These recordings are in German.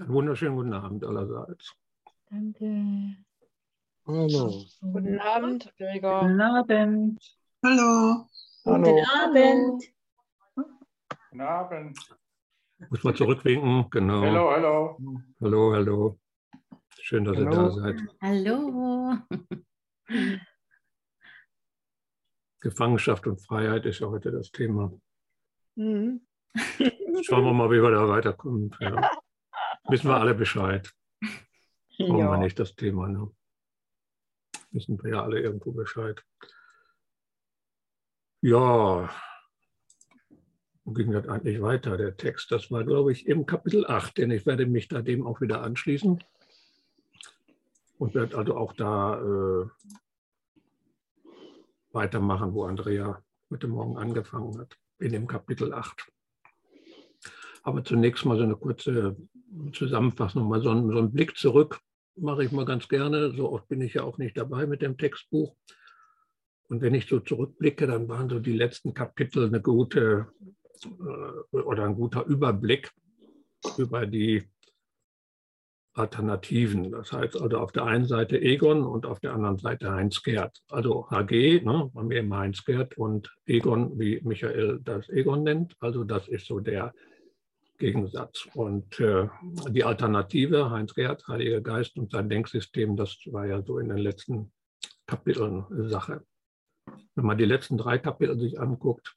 Einen wunderschönen guten Abend allerseits. Danke. Hallo. Guten Abend, Gregor. Guten Abend. Hallo. Guten Hallo. Abend. Guten Abend. Muss mal zurückwinken. Genau. Hallo, hallo. hallo. hallo. Schön, dass ihr Hallo. da seid. Hallo. Gefangenschaft und Freiheit ist ja heute das Thema. Mhm. Schauen wir mal, wie wir da weiterkommen. Ja. Wissen wir alle Bescheid. Brauchen wir Ja. nicht das Thema. Ne? Wissen wir ja alle irgendwo Bescheid. Ja, wo ging das eigentlich weiter, der Text? Das war, glaube ich, im Kapitel 8, denn ich werde mich da dem auch wieder anschließen und werde also auch da äh, weitermachen, wo Andrea heute Morgen angefangen hat, in dem Kapitel 8. Aber zunächst mal so eine kurze Zusammenfassung, mal so einen, so einen Blick zurück mache ich mal ganz gerne. So oft bin ich ja auch nicht dabei mit dem Textbuch. Und wenn ich so zurückblicke, dann waren so die letzten Kapitel eine gute äh, oder ein guter Überblick über die Alternativen. Das heißt also auf der einen Seite Egon und auf der anderen Seite Heinz Gerd. Also HG, ne, bei mir immer Heinz Gerd und Egon, wie Michael das Egon nennt. Also das ist so der Gegensatz. Und äh, die Alternative, Heinz Gerd, Heiliger Geist und sein Denksystem, das war ja so in den letzten Kapiteln Sache. Wenn man die letzten drei Kapitel sich anguckt,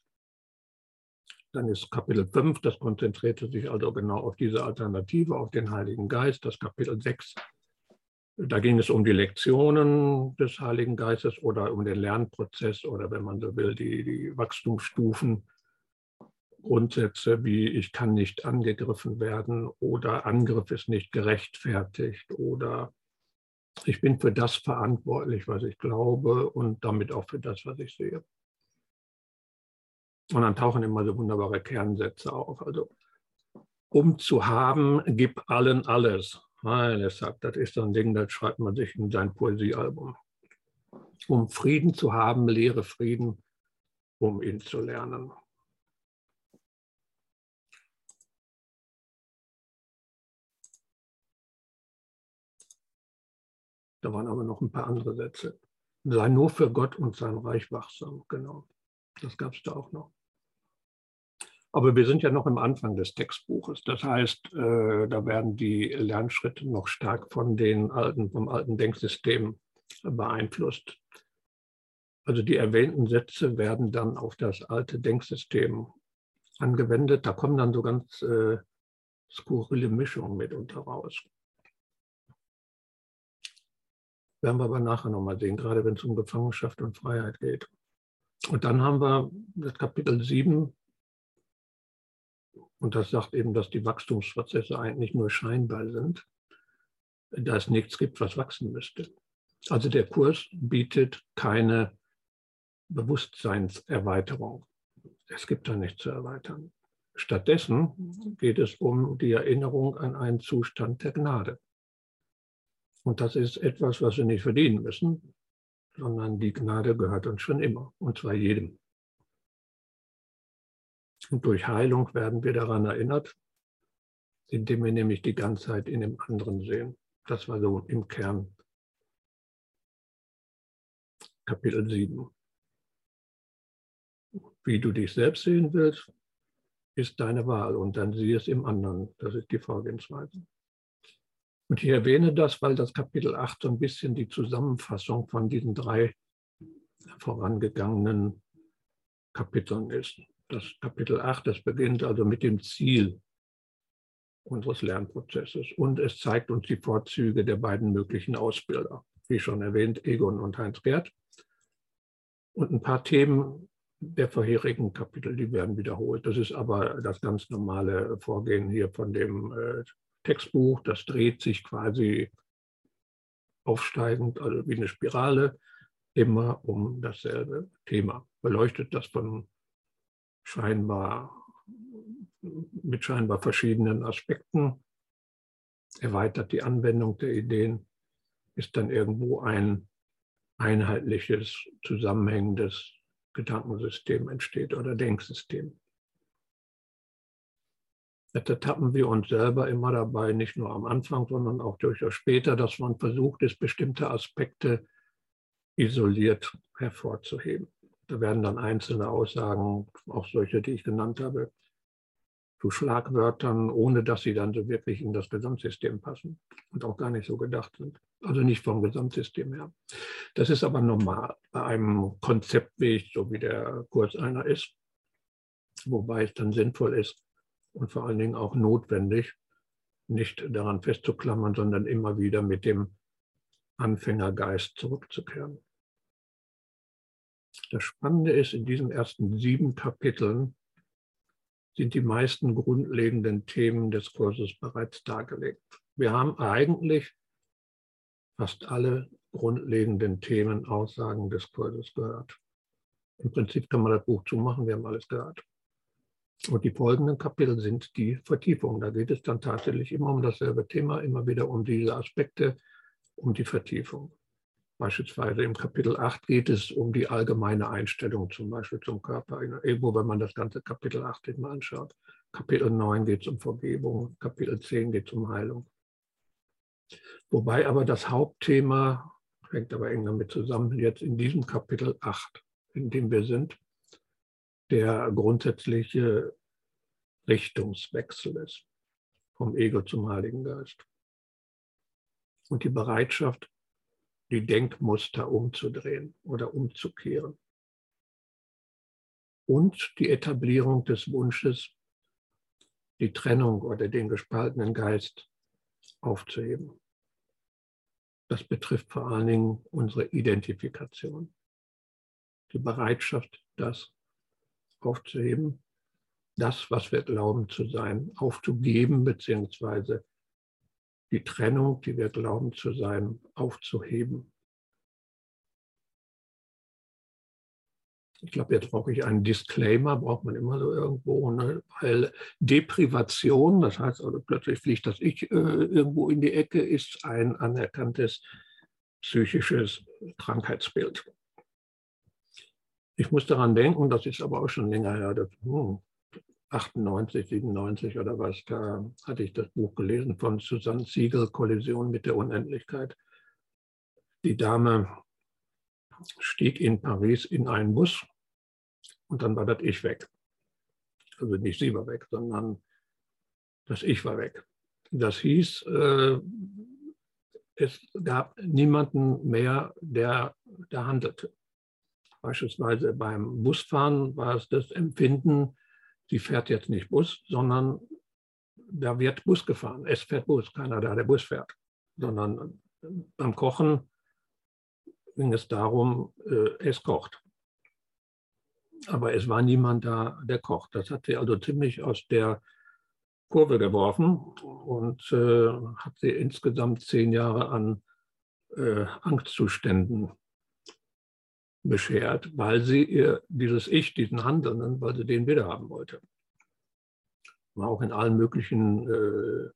dann ist Kapitel 5, das konzentrierte sich also genau auf diese Alternative, auf den Heiligen Geist. Das Kapitel 6, da ging es um die Lektionen des Heiligen Geistes oder um den Lernprozess oder wenn man so will, die, die Wachstumsstufen, Grundsätze wie ich kann nicht angegriffen werden oder Angriff ist nicht gerechtfertigt oder ich bin für das verantwortlich, was ich glaube und damit auch für das, was ich sehe. Und dann tauchen immer so wunderbare Kernsätze auf. Also, um zu haben, gib allen alles. Nein, deshalb, das ist so ein Ding, das schreibt man sich in sein Poesiealbum. Um Frieden zu haben, lehre Frieden, um ihn zu lernen. Da waren aber noch ein paar andere Sätze. Sei nur für Gott und sein Reich wachsam. Genau. Das gab es da auch noch. Aber wir sind ja noch im Anfang des Textbuches. Das heißt, äh, da werden die Lernschritte noch stark von den alten, vom alten Denksystem beeinflusst. Also die erwähnten Sätze werden dann auf das alte Denksystem angewendet. Da kommen dann so ganz äh, skurrile Mischungen mitunter raus. Werden wir aber nachher nochmal sehen, gerade wenn es um Gefangenschaft und Freiheit geht. Und dann haben wir das Kapitel 7, und das sagt eben, dass die Wachstumsprozesse eigentlich nur scheinbar sind, da es nichts gibt, was wachsen müsste. Also der Kurs bietet keine Bewusstseinserweiterung. Es gibt da nichts zu erweitern. Stattdessen geht es um die Erinnerung an einen Zustand der Gnade. Und das ist etwas, was wir nicht verdienen müssen, sondern die Gnade gehört uns schon immer, und zwar jedem. Und durch Heilung werden wir daran erinnert, indem wir nämlich die Ganzheit in dem anderen sehen. Das war so im Kern Kapitel 7. Wie du dich selbst sehen willst, ist deine Wahl und dann sieh es im anderen. Das ist die Vorgehensweise. Und ich erwähne das, weil das Kapitel 8 so ein bisschen die Zusammenfassung von diesen drei vorangegangenen Kapiteln ist. Das Kapitel 8, das beginnt also mit dem Ziel unseres Lernprozesses und es zeigt uns die Vorzüge der beiden möglichen Ausbilder, wie schon erwähnt, Egon und Heinz Gerd. Und ein paar Themen der vorherigen Kapitel, die werden wiederholt. Das ist aber das ganz normale Vorgehen hier von dem äh, Textbuch. Das dreht sich quasi aufsteigend, also wie eine Spirale, immer um dasselbe Thema. Beleuchtet das von scheinbar mit scheinbar verschiedenen Aspekten, erweitert die Anwendung der Ideen, ist dann irgendwo ein einheitliches, zusammenhängendes Gedankensystem entsteht oder Denksystem. Jetzt ertappen wir uns selber immer dabei, nicht nur am Anfang, sondern auch durchaus später, dass man versucht ist, bestimmte Aspekte isoliert hervorzuheben. Da werden dann einzelne Aussagen, auch solche, die ich genannt habe, zu Schlagwörtern, ohne dass sie dann so wirklich in das Gesamtsystem passen und auch gar nicht so gedacht sind. Also nicht vom Gesamtsystem her. Das ist aber normal bei einem Konzeptweg, so wie der Kurs einer ist, wobei es dann sinnvoll ist und vor allen Dingen auch notwendig, nicht daran festzuklammern, sondern immer wieder mit dem Anfängergeist zurückzukehren. Das Spannende ist, in diesen ersten sieben Kapiteln sind die meisten grundlegenden Themen des Kurses bereits dargelegt. Wir haben eigentlich fast alle grundlegenden Themen, Aussagen des Kurses gehört. Im Prinzip kann man das Buch zumachen, wir haben alles gehört. Und die folgenden Kapitel sind die Vertiefung. Da geht es dann tatsächlich immer um dasselbe Thema, immer wieder um diese Aspekte, um die Vertiefung. Beispielsweise im Kapitel 8 geht es um die allgemeine Einstellung zum Beispiel zum Körper. Irgendwo, wenn man das ganze Kapitel 8 sich mal anschaut. Kapitel 9 geht es um Vergebung, Kapitel 10 geht es um Heilung. Wobei aber das Hauptthema, hängt aber eng damit zusammen, jetzt in diesem Kapitel 8, in dem wir sind, der grundsätzliche Richtungswechsel ist, vom Ego zum Heiligen Geist. Und die Bereitschaft, die Denkmuster umzudrehen oder umzukehren. Und die Etablierung des Wunsches, die Trennung oder den gespaltenen Geist aufzuheben. Das betrifft vor allen Dingen unsere Identifikation. Die Bereitschaft, das aufzuheben, das, was wir glauben zu sein, aufzugeben, beziehungsweise die Trennung, die wir glauben zu sein, aufzuheben. Ich glaube, jetzt brauche ich einen Disclaimer, braucht man immer so irgendwo, ne? weil Deprivation, das heißt also plötzlich fliegt das Ich äh, irgendwo in die Ecke, ist ein anerkanntes psychisches Krankheitsbild. Ich muss daran denken, das ist aber auch schon länger her, das, hm, 98, 97 oder was, da hatte ich das Buch gelesen von Susanne Siegel, Kollision mit der Unendlichkeit. Die Dame stieg in Paris in einen Bus und dann war das Ich weg. Also nicht sie war weg, sondern das Ich war weg. Das hieß, äh, es gab niemanden mehr, der da handelte. Beispielsweise beim Busfahren war es das Empfinden, sie fährt jetzt nicht Bus, sondern da wird Bus gefahren. Es fährt Bus, keiner da, der Bus fährt. Sondern beim Kochen ging es darum, äh, es kocht. Aber es war niemand da, der kocht. Das hat sie also ziemlich aus der Kurve geworfen und äh, hat sie insgesamt zehn Jahre an äh, Angstzuständen beschert, weil sie ihr dieses Ich, diesen Handelnden, weil sie den wiederhaben wollte. War auch in allen möglichen äh,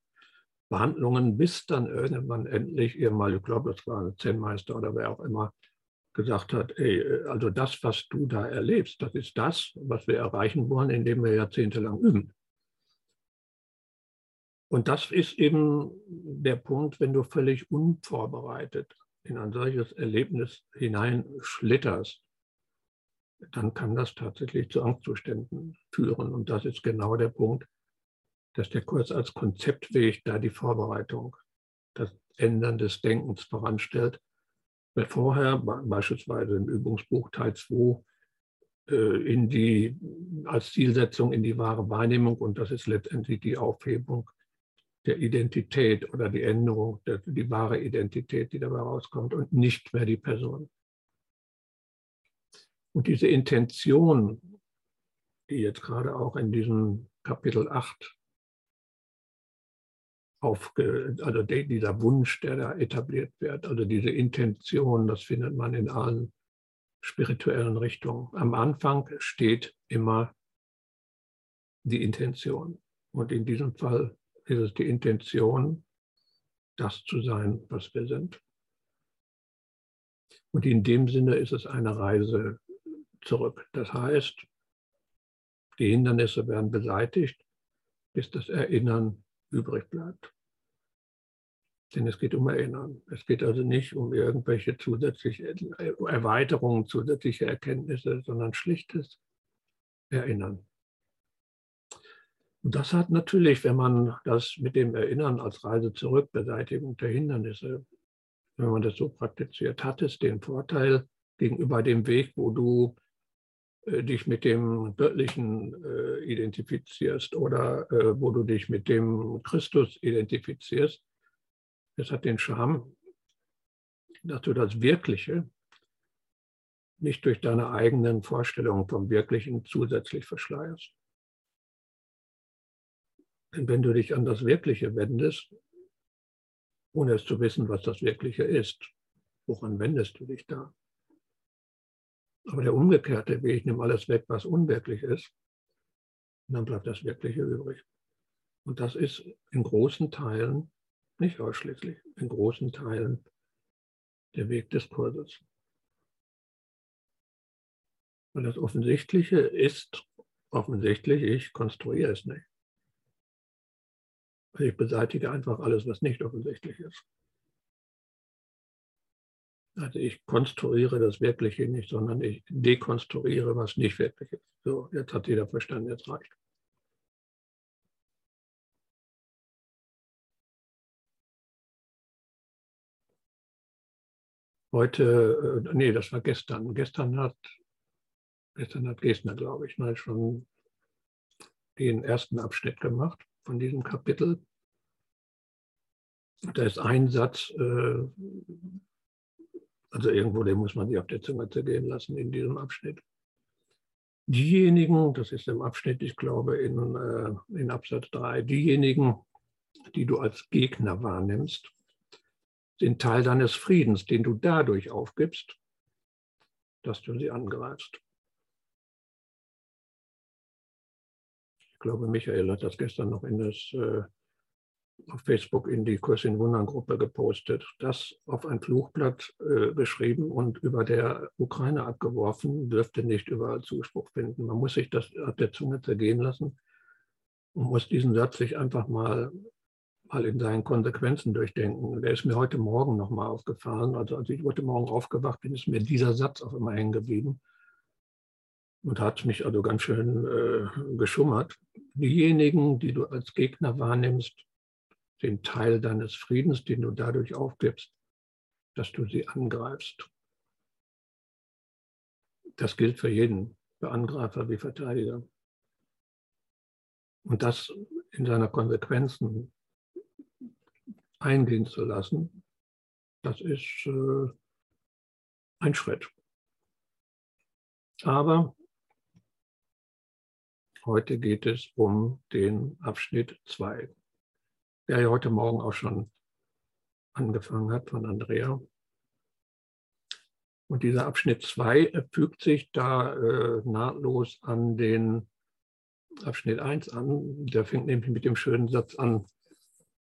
Behandlungen, bis dann irgendwann endlich ihr mal, ich glaube, das war ein Zen-Meister oder wer auch immer, gesagt hat, ey, also das, was du da erlebst, das ist das, was wir erreichen wollen, indem wir jahrzehntelang üben. Und das ist eben der Punkt, wenn du völlig unvorbereitet in ein solches Erlebnis hineinschlitterst, dann kann das tatsächlich zu Angstzuständen führen. Und das ist genau der Punkt, dass der Kurs als Konzeptweg da die Vorbereitung, das Ändern des Denkens voranstellt. Weil vorher, beispielsweise im Übungsbuch Teil 2, äh, als Zielsetzung in die wahre Wahrnehmung, und das ist letztendlich die Aufhebung der Identität oder die Änderung, der, die wahre Identität, die dabei rauskommt und nicht mehr die Person. Und diese Intention, die jetzt gerade auch in diesem Kapitel 8 aufge, also dieser Wunsch, der da etabliert wird, also diese Intention, das findet man in allen spirituellen Richtungen. Am Anfang steht immer die Intention. Und in diesem Fall ist es die Intention, das zu sein, was wir sind. Und in dem Sinne ist es eine Reise zurück. Das heißt, die Hindernisse werden beseitigt, bis das Erinnern übrig bleibt. Denn es geht um Erinnern. Es geht also nicht um irgendwelche zusätzliche Erweiterungen, zusätzliche Erkenntnisse, sondern schlichtes Erinnern. Und das hat natürlich, wenn man das mit dem Erinnern als Reise zurück, Beseitigung der Hindernisse, wenn man das so praktiziert, hat es den Vorteil gegenüber dem Weg, wo du äh, dich mit dem Göttlichen äh, identifizierst oder äh, wo du dich mit dem Christus identifizierst. Es hat den Charme, dass du das Wirkliche nicht durch deine eigenen Vorstellungen vom Wirklichen zusätzlich verschleierst. Wenn du dich an das Wirkliche wendest, ohne es zu wissen, was das Wirkliche ist, woran wendest du dich da? Aber der umgekehrte Weg, nimm alles weg, was unwirklich ist, und dann bleibt das Wirkliche übrig. Und das ist in großen Teilen, nicht ausschließlich, in großen Teilen der Weg des Kurses. Und das Offensichtliche ist offensichtlich, ich konstruiere es nicht. Ich beseitige einfach alles, was nicht offensichtlich ist. Also ich konstruiere das Wirkliche nicht, sondern ich dekonstruiere, was nicht wirklich ist. So, jetzt hat jeder verstanden, jetzt reicht. Heute, äh, nee, das war gestern. Gestern hat, gestern hat Gestner, glaube ich, mal schon den ersten Abschnitt gemacht von diesem Kapitel. Da ist ein Satz, äh, also irgendwo, den muss man sich auf der Zunge zergehen lassen in diesem Abschnitt. Diejenigen, das ist im Abschnitt, ich glaube in, äh, in Absatz 3, diejenigen, die du als Gegner wahrnimmst, sind Teil deines Friedens, den du dadurch aufgibst, dass du sie angreifst. Ich glaube, Michael hat das gestern noch in das äh, auf Facebook in die Kurs in Wundern Gruppe gepostet, das auf ein Fluchblatt äh, geschrieben und über der Ukraine abgeworfen, dürfte nicht überall Zuspruch finden. Man muss sich das auf der Zunge zergehen lassen und muss diesen Satz sich einfach mal, mal in seinen Konsequenzen durchdenken. Der ist mir heute Morgen nochmal aufgefallen. Also als ich heute Morgen aufgewacht bin, ist mir dieser Satz auf einmal hängen geblieben und hat mich also ganz schön äh, geschummert. Diejenigen, die du als Gegner wahrnimmst, den Teil deines Friedens, den du dadurch aufgibst, dass du sie angreifst. Das gilt für jeden, für Angreifer wie Verteidiger. Und das in seiner Konsequenzen eingehen zu lassen, das ist äh, ein Schritt. Aber heute geht es um den Abschnitt 2 der ja heute Morgen auch schon angefangen hat von Andrea. Und dieser Abschnitt 2 fügt sich da äh, nahtlos an den Abschnitt 1 an. Der fängt nämlich mit dem schönen Satz an,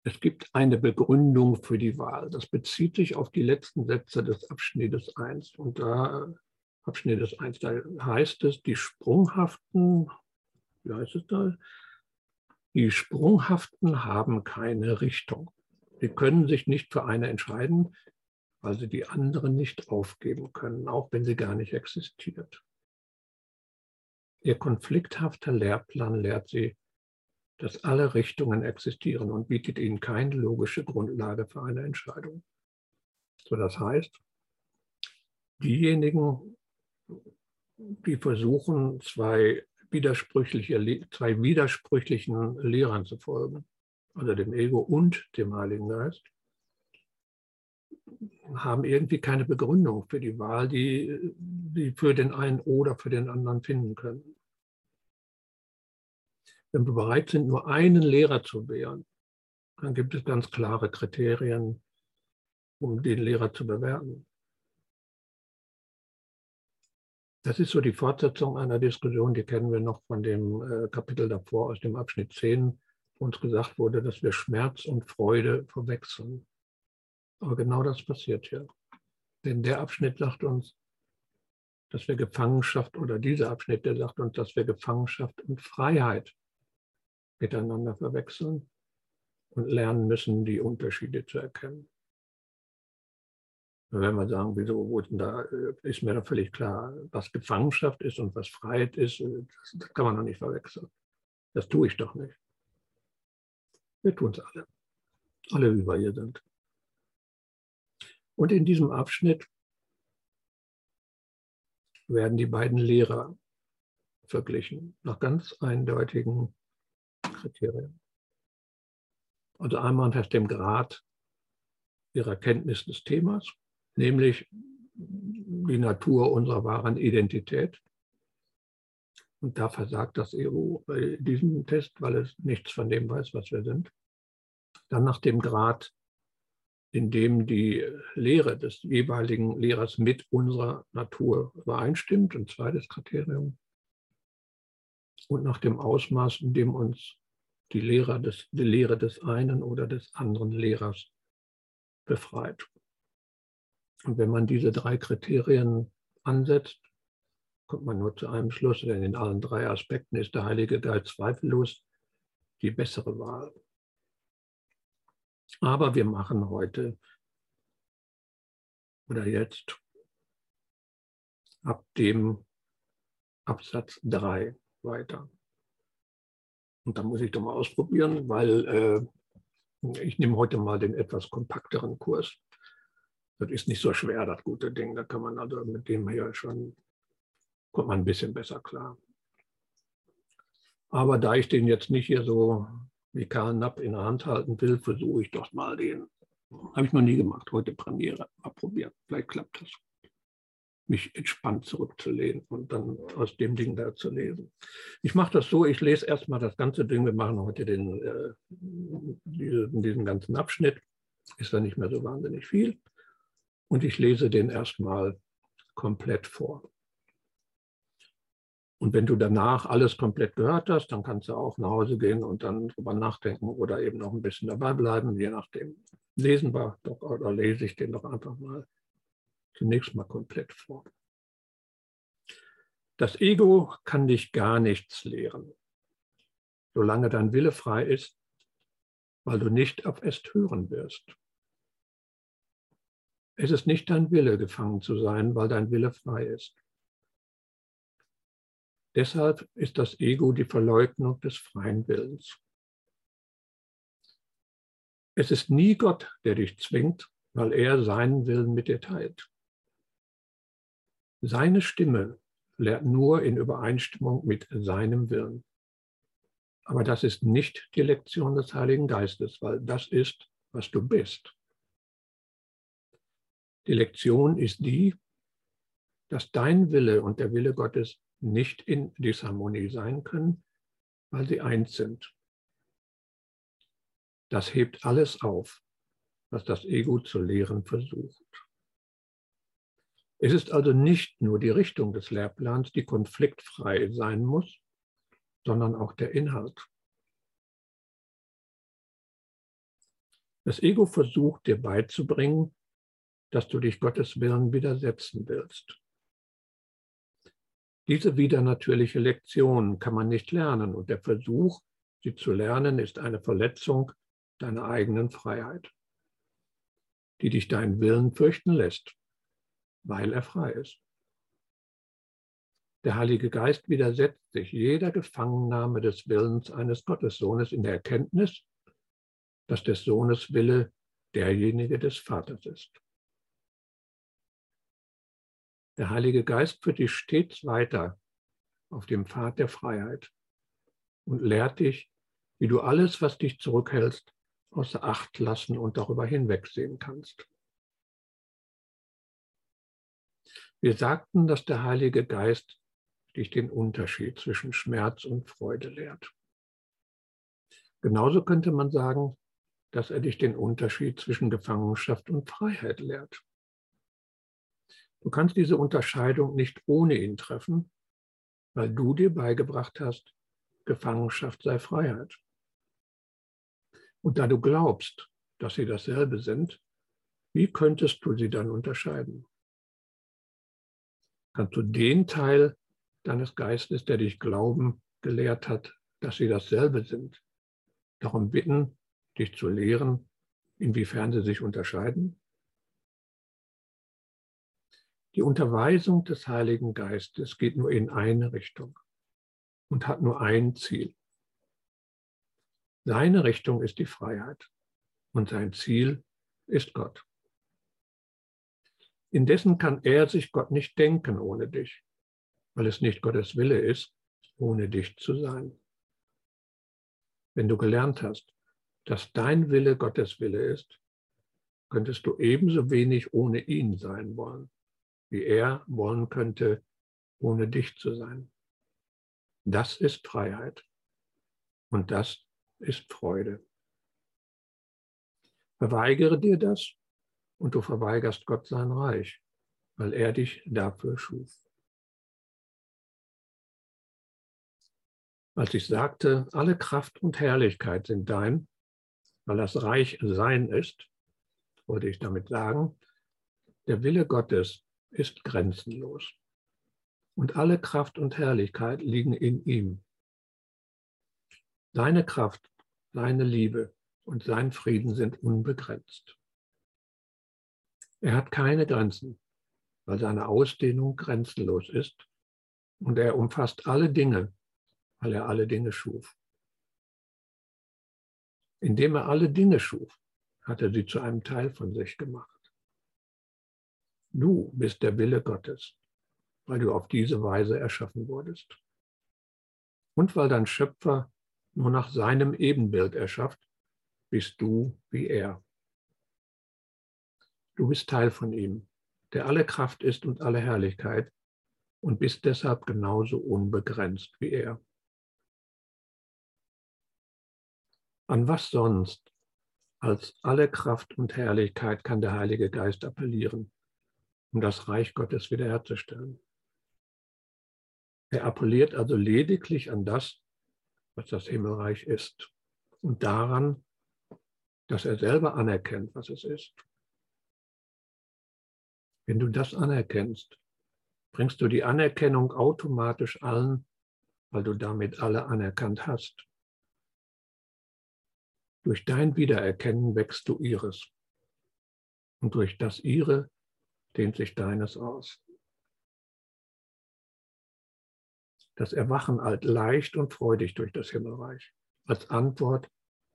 es gibt eine Begründung für die Wahl. Das bezieht sich auf die letzten Sätze des Abschnittes 1. Und da, Abschnittes 1, da heißt es, die sprunghaften, wie heißt es da, die Sprunghaften haben keine Richtung. Sie können sich nicht für eine entscheiden, weil sie die anderen nicht aufgeben können, auch wenn sie gar nicht existiert. Ihr konflikthafter Lehrplan lehrt sie, dass alle Richtungen existieren und bietet ihnen keine logische Grundlage für eine Entscheidung. So, das heißt, diejenigen, die versuchen, zwei widersprüchliche, zwei widersprüchlichen Lehrern zu folgen, also dem Ego und dem Heiligen Geist, haben irgendwie keine Begründung für die Wahl, die sie für den einen oder für den anderen finden können. Wenn wir bereit sind, nur einen Lehrer zu wählen, dann gibt es ganz klare Kriterien, um den Lehrer zu bewerten. Das ist so die Fortsetzung einer Diskussion, die kennen wir noch von dem äh, Kapitel davor aus dem Abschnitt 10, wo uns gesagt wurde, dass wir Schmerz und Freude verwechseln. Aber genau das passiert hier. Denn der Abschnitt sagt uns, dass wir Gefangenschaft, oder dieser Abschnitt, der sagt uns, dass wir Gefangenschaft und Freiheit miteinander verwechseln und lernen müssen, die Unterschiede zu erkennen. Wenn wir sagen, wieso, wo denn da äh, ist mir dann völlig klar, was Gefangenschaft ist und was Freiheit ist, äh, das kann man doch nicht verwechseln. Das tue ich doch nicht. Wir tun es alle. Alle, wie wir hier sind. Und in diesem Abschnitt werden die beiden Lehrer verglichen, nach ganz eindeutigen Kriterien. Also einmal nach dem Grad ihrer Kenntnis des Themas, nämlich die Natur unserer wahren Identität. Und da versagt das EU bei diesem Test, weil es nichts von dem weiß, was wir sind. Dann nach dem Grad, in dem die Lehre des jeweiligen Lehrers mit unserer Natur übereinstimmt, ein zweites Kriterium. Und nach dem Ausmaß, in dem uns die, Lehre des, die Lehre des einen oder des anderen Lehrers befreit. Und wenn man diese drei Kriterien ansetzt, kommt man nur zu einem Schluss, denn in allen drei Aspekten ist der Heilige Geist zweifellos die bessere Wahl. Aber wir machen heute oder jetzt ab dem Absatz 3 weiter. Und da muss ich doch mal ausprobieren, weil äh, ich nehme heute mal den etwas kompakteren Kurs. Das ist nicht so schwer, das gute Ding. Da kann man also mit dem hier schon, kommt man ein bisschen besser klar. Aber da ich den jetzt nicht hier so wie Karl Napp in der Hand halten will, versuche ich doch mal den. Habe ich noch nie gemacht, heute Premiere. Mal probieren, vielleicht klappt das. Mich entspannt zurückzulehnen und dann aus dem Ding da zu lesen. Ich mache das so, ich lese erstmal das ganze Ding. Wir machen heute den, äh, diesen, diesen ganzen Abschnitt. Ist da nicht mehr so wahnsinnig viel. Und ich lese den erstmal komplett vor. Und wenn du danach alles komplett gehört hast, dann kannst du auch nach Hause gehen und dann drüber nachdenken oder eben noch ein bisschen dabei bleiben, je nachdem. Lesen wir doch oder lese ich den doch einfach mal zunächst mal komplett vor. Das Ego kann dich gar nichts lehren, solange dein Wille frei ist, weil du nicht auf es hören wirst. Es ist nicht dein Wille, gefangen zu sein, weil dein Wille frei ist. Deshalb ist das Ego die Verleugnung des freien Willens. Es ist nie Gott, der dich zwingt, weil er seinen Willen mit dir teilt. Seine Stimme lehrt nur in Übereinstimmung mit seinem Willen. Aber das ist nicht die Lektion des Heiligen Geistes, weil das ist, was du bist. Die Lektion ist die, dass dein Wille und der Wille Gottes nicht in Disharmonie sein können, weil sie eins sind. Das hebt alles auf, was das Ego zu lehren versucht. Es ist also nicht nur die Richtung des Lehrplans, die konfliktfrei sein muss, sondern auch der Inhalt. Das Ego versucht dir beizubringen, dass du dich Gottes Willen widersetzen willst. Diese widernatürliche Lektion kann man nicht lernen und der Versuch, sie zu lernen, ist eine Verletzung deiner eigenen Freiheit, die dich deinen Willen fürchten lässt, weil er frei ist. Der Heilige Geist widersetzt sich jeder Gefangennahme des Willens eines Gottessohnes in der Erkenntnis, dass des Sohnes Wille derjenige des Vaters ist. Der Heilige Geist führt dich stets weiter auf dem Pfad der Freiheit und lehrt dich, wie du alles, was dich zurückhältst, außer Acht lassen und darüber hinwegsehen kannst. Wir sagten, dass der Heilige Geist dich den Unterschied zwischen Schmerz und Freude lehrt. Genauso könnte man sagen, dass er dich den Unterschied zwischen Gefangenschaft und Freiheit lehrt. Du kannst diese Unterscheidung nicht ohne ihn treffen, weil du dir beigebracht hast, Gefangenschaft sei Freiheit. Und da du glaubst, dass sie dasselbe sind, wie könntest du sie dann unterscheiden? Kannst du den Teil deines Geistes, der dich glauben gelehrt hat, dass sie dasselbe sind, darum bitten, dich zu lehren, inwiefern sie sich unterscheiden? Die Unterweisung des Heiligen Geistes geht nur in eine Richtung und hat nur ein Ziel. Seine Richtung ist die Freiheit und sein Ziel ist Gott. Indessen kann er sich Gott nicht denken ohne dich, weil es nicht Gottes Wille ist, ohne dich zu sein. Wenn du gelernt hast, dass dein Wille Gottes Wille ist, könntest du ebenso wenig ohne ihn sein wollen, wie er wollen könnte, ohne dich zu sein. Das ist Freiheit und das ist Freude. Verweigere dir das und du verweigerst Gott sein Reich, weil er dich dafür schuf. Als ich sagte, alle Kraft und Herrlichkeit sind dein, weil das Reich sein ist, wollte ich damit sagen, der Wille Gottes ist grenzenlos. Und alle Kraft und Herrlichkeit liegen in ihm. Seine Kraft, seine Liebe und sein Frieden sind unbegrenzt. Er hat keine Grenzen, weil seine Ausdehnung grenzenlos ist und er umfasst alle Dinge, weil er alle Dinge schuf. Indem er alle Dinge schuf, hat er sie zu einem Teil von sich gemacht. Du bist der Wille Gottes, weil du auf diese Weise erschaffen wurdest. Und weil dein Schöpfer nur nach seinem Ebenbild erschafft, bist du wie er. Du bist Teil von ihm, der alle Kraft ist und alle Herrlichkeit und bist deshalb genauso unbegrenzt wie er. An was sonst als alle Kraft und Herrlichkeit kann der Heilige Geist appellieren, um das Reich Gottes wiederherzustellen? Er appelliert also lediglich an das, was das Himmelreich ist und daran, dass er selber anerkennt, was es ist. Wenn du das anerkennst, bringst du die Anerkennung automatisch allen, weil du damit alle anerkannt hast. Durch dein Wiedererkennen wächst du ihres. Und durch das ihre dehnt sich deines aus. Das Erwachen alt leicht und freudig durch das Himmelreich als Antwort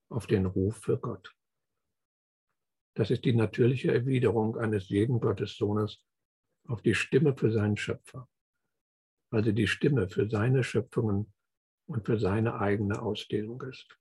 auf den Ruf für Gott. Das ist die natürliche Erwiderung eines jeden Gottessohnes auf die Stimme für seinen Schöpfer, also die Stimme für seine Schöpfungen und für seine eigene Ausdehnung ist.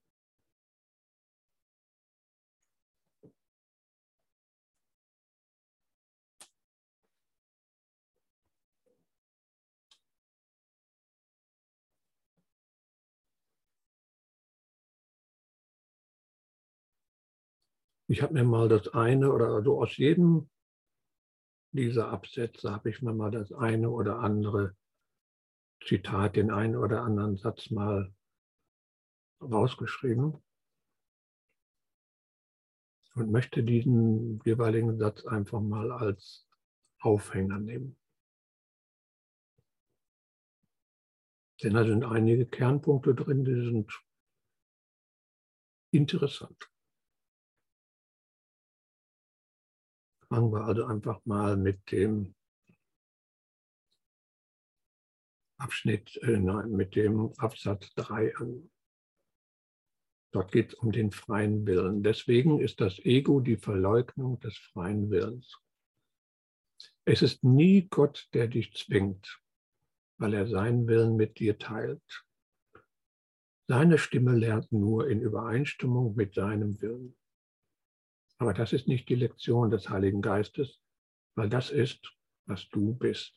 Ich habe mir mal das eine oder also aus jedem dieser Absätze habe ich mir mal das eine oder andere Zitat, den einen oder anderen Satz mal rausgeschrieben und möchte diesen jeweiligen Satz einfach mal als Aufhänger nehmen. Denn da sind einige Kernpunkte drin, die sind interessant. Fangen wir also einfach mal mit dem Abschnitt, äh, nein, mit dem Absatz 3 an. Dort geht es um den freien Willen. Deswegen ist das Ego die Verleugnung des freien Willens. Es ist nie Gott, der dich zwingt, weil er seinen Willen mit dir teilt. Seine Stimme lernt nur in Übereinstimmung mit seinem Willen. Aber das ist nicht die Lektion des Heiligen Geistes, weil das ist, was du bist.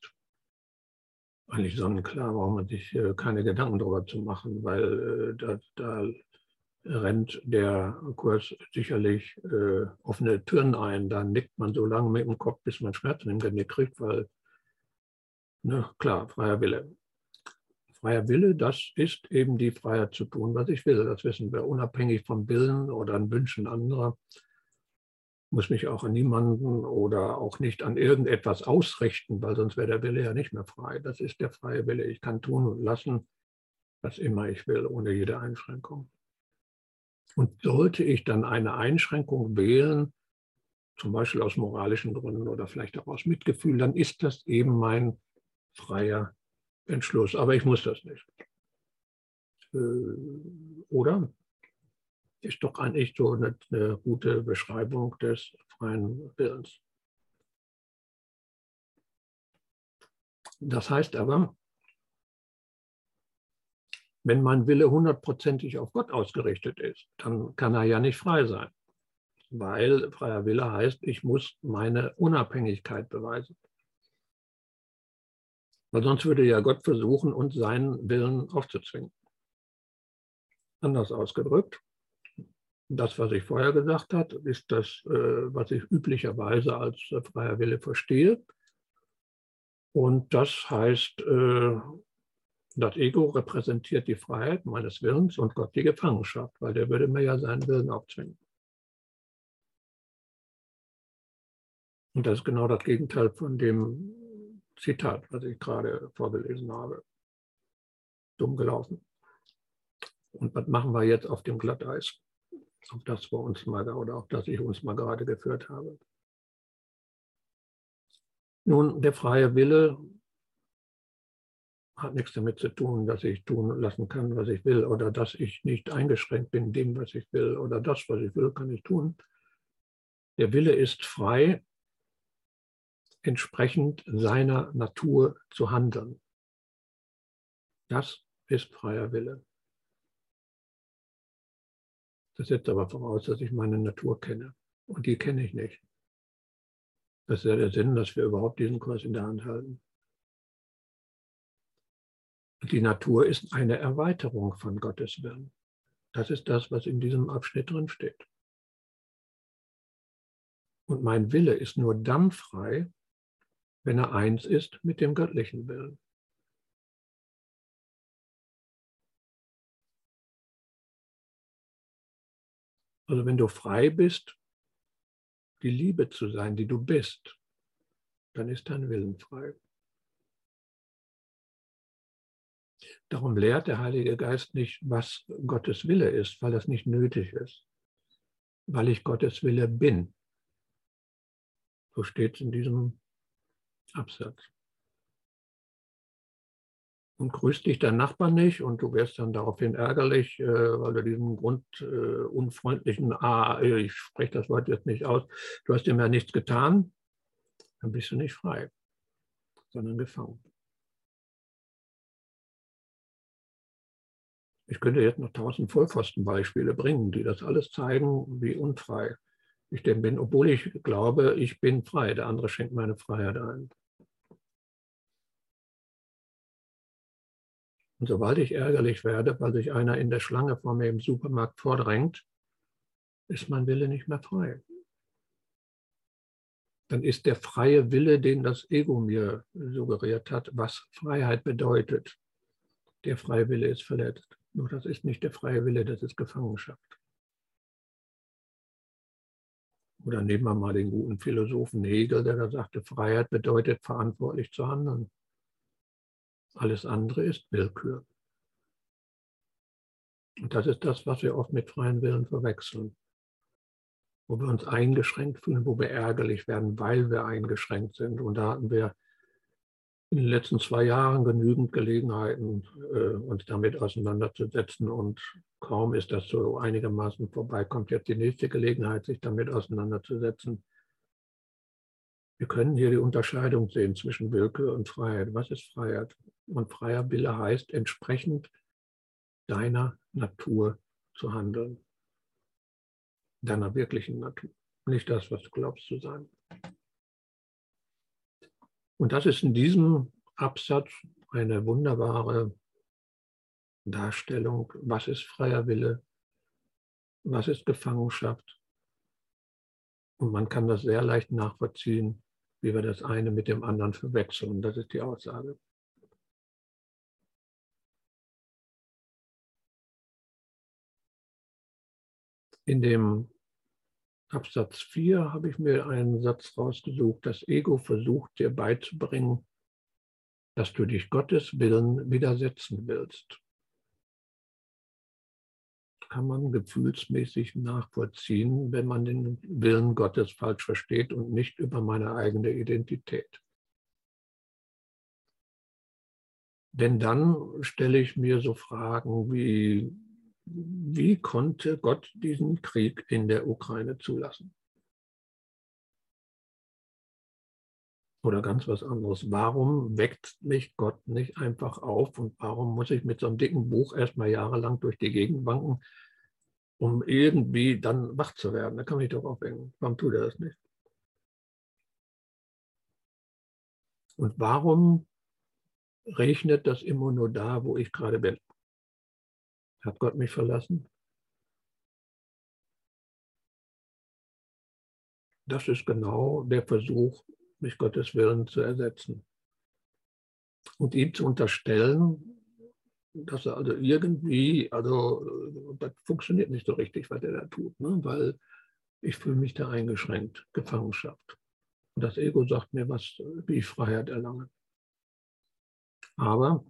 Eigentlich sonnenklar, warum man sich äh, keine Gedanken darüber zu machen, weil äh, da, da rennt der Kurs sicherlich äh, offene Türen ein. Da nickt man so lange mit dem Kopf, bis man Schmerzen im Genick kriegt, weil, ne, klar, freier Wille. Freier Wille, das ist eben die Freiheit zu tun, was ich will. Das wissen wir, unabhängig vom Willen oder an Wünschen anderer muss mich auch an niemanden oder auch nicht an irgendetwas ausrichten, weil sonst wäre der Wille ja nicht mehr frei. Das ist der freie Wille. Ich kann tun und lassen, was immer ich will, ohne jede Einschränkung. Und sollte ich dann eine Einschränkung wählen, zum Beispiel aus moralischen Gründen oder vielleicht auch aus Mitgefühl, dann ist das eben mein freier Entschluss. Aber ich muss das nicht. Äh, oder? Ist doch eigentlich so eine, eine gute Beschreibung des freien Willens. Das heißt aber, wenn mein Wille hundertprozentig auf Gott ausgerichtet ist, dann kann er ja nicht frei sein. Weil freier Wille heißt, ich muss meine Unabhängigkeit beweisen. Weil sonst würde ja Gott versuchen, uns seinen Willen aufzuzwingen. Anders ausgedrückt, das, was ich vorher gesagt habe, ist das, äh, was ich üblicherweise als freier Wille verstehe. Und das heißt, äh, das Ego repräsentiert die Freiheit meines Willens und Gott die Gefangenschaft, weil der würde mir ja seinen Willen aufzwingen. Und das ist genau das Gegenteil von dem Zitat, was ich gerade vorgelesen habe. Dumm gelaufen. Und was machen wir jetzt auf dem Glatteis? Auf das wir uns mal oder auf das ich uns mal gerade geführt habe. Nun, der freie Wille hat nichts damit zu tun, dass ich tun lassen kann, was ich will oder dass ich nicht eingeschränkt bin in dem, was ich will oder das, was ich will, kann ich tun. Der Wille ist frei, entsprechend seiner Natur zu handeln. Das ist freier Wille. Das setzt aber voraus, dass ich meine Natur kenne. Und die kenne ich nicht. Das ist ja der Sinn, dass wir überhaupt diesen Kurs in der Hand halten. Die Natur ist eine Erweiterung von Gottes Willen. Das ist das, was in diesem Abschnitt drin steht. Und mein Wille ist nur dann frei, wenn er eins ist mit dem göttlichen Willen. Also wenn du frei bist, die Liebe zu sein, die du bist, dann ist dein Willen frei. Darum lehrt der Heilige Geist nicht, was Gottes Wille ist, weil das nicht nötig ist, weil ich Gottes Wille bin. So steht es in diesem Absatz. Und grüßt dich dein Nachbar nicht und du wirst dann daraufhin ärgerlich, äh, weil du diesen grundunfreundlichen, äh, ah, ich spreche das Wort jetzt nicht aus, du hast ihm ja nichts getan, dann bist du nicht frei, sondern gefangen. Ich könnte jetzt noch tausend Vollpfostenbeispiele bringen, die das alles zeigen, wie unfrei ich denn bin, obwohl ich glaube, ich bin frei. Der andere schenkt meine Freiheit ein. Und sobald ich ärgerlich werde, weil sich einer in der Schlange vor mir im Supermarkt vordrängt, ist mein Wille nicht mehr frei. Dann ist der freie Wille, den das Ego mir suggeriert hat, was Freiheit bedeutet, der freie Wille ist verletzt. Nur das ist nicht der freie Wille, das ist Gefangenschaft. Oder nehmen wir mal den guten Philosophen Hegel, der da sagte, Freiheit bedeutet verantwortlich zu handeln. Alles andere ist Willkür. Und das ist das, was wir oft mit freien Willen verwechseln. Wo wir uns eingeschränkt fühlen, wo wir ärgerlich werden, weil wir eingeschränkt sind. Und da hatten wir in den letzten zwei Jahren genügend Gelegenheiten, äh, uns damit auseinanderzusetzen. Und kaum ist das so einigermaßen vorbei, kommt jetzt die nächste Gelegenheit, sich damit auseinanderzusetzen. Wir können hier die Unterscheidung sehen zwischen Willkür und Freiheit. Was ist Freiheit? Und freier Wille heißt, entsprechend deiner Natur zu handeln. Deiner wirklichen Natur. Nicht das, was du glaubst zu sein. Und das ist in diesem Absatz eine wunderbare Darstellung, was ist freier Wille, was ist Gefangenschaft. Und man kann das sehr leicht nachvollziehen, wie wir das eine mit dem anderen verwechseln. Das ist die Aussage. In dem Absatz 4 habe ich mir einen Satz rausgesucht. Das Ego versucht dir beizubringen, dass du dich Gottes Willen widersetzen willst. kann man gefühlsmäßig nachvollziehen, wenn man den Willen Gottes falsch versteht und nicht über meine eigene Identität. Denn dann stelle ich mir so Fragen wie, wie konnte Gott diesen Krieg in der Ukraine zulassen? Oder ganz was anderes. Warum weckt mich Gott nicht einfach auf und warum muss ich mit so einem dicken Buch erstmal jahrelang durch die Gegend wanken, um irgendwie dann wach zu werden? Da kann ich doch aufhängen. Warum tut er das nicht? Und warum regnet das immer nur da, wo ich gerade bin? Hat Gott mich verlassen? Das ist genau der Versuch, mich Gottes Willen zu ersetzen. Und ihm zu unterstellen, dass er also irgendwie, also das funktioniert nicht so richtig, was er da tut, ne? weil ich fühle mich da eingeschränkt, Gefangenschaft. Und das Ego sagt mir, was, wie ich Freiheit erlange. Aber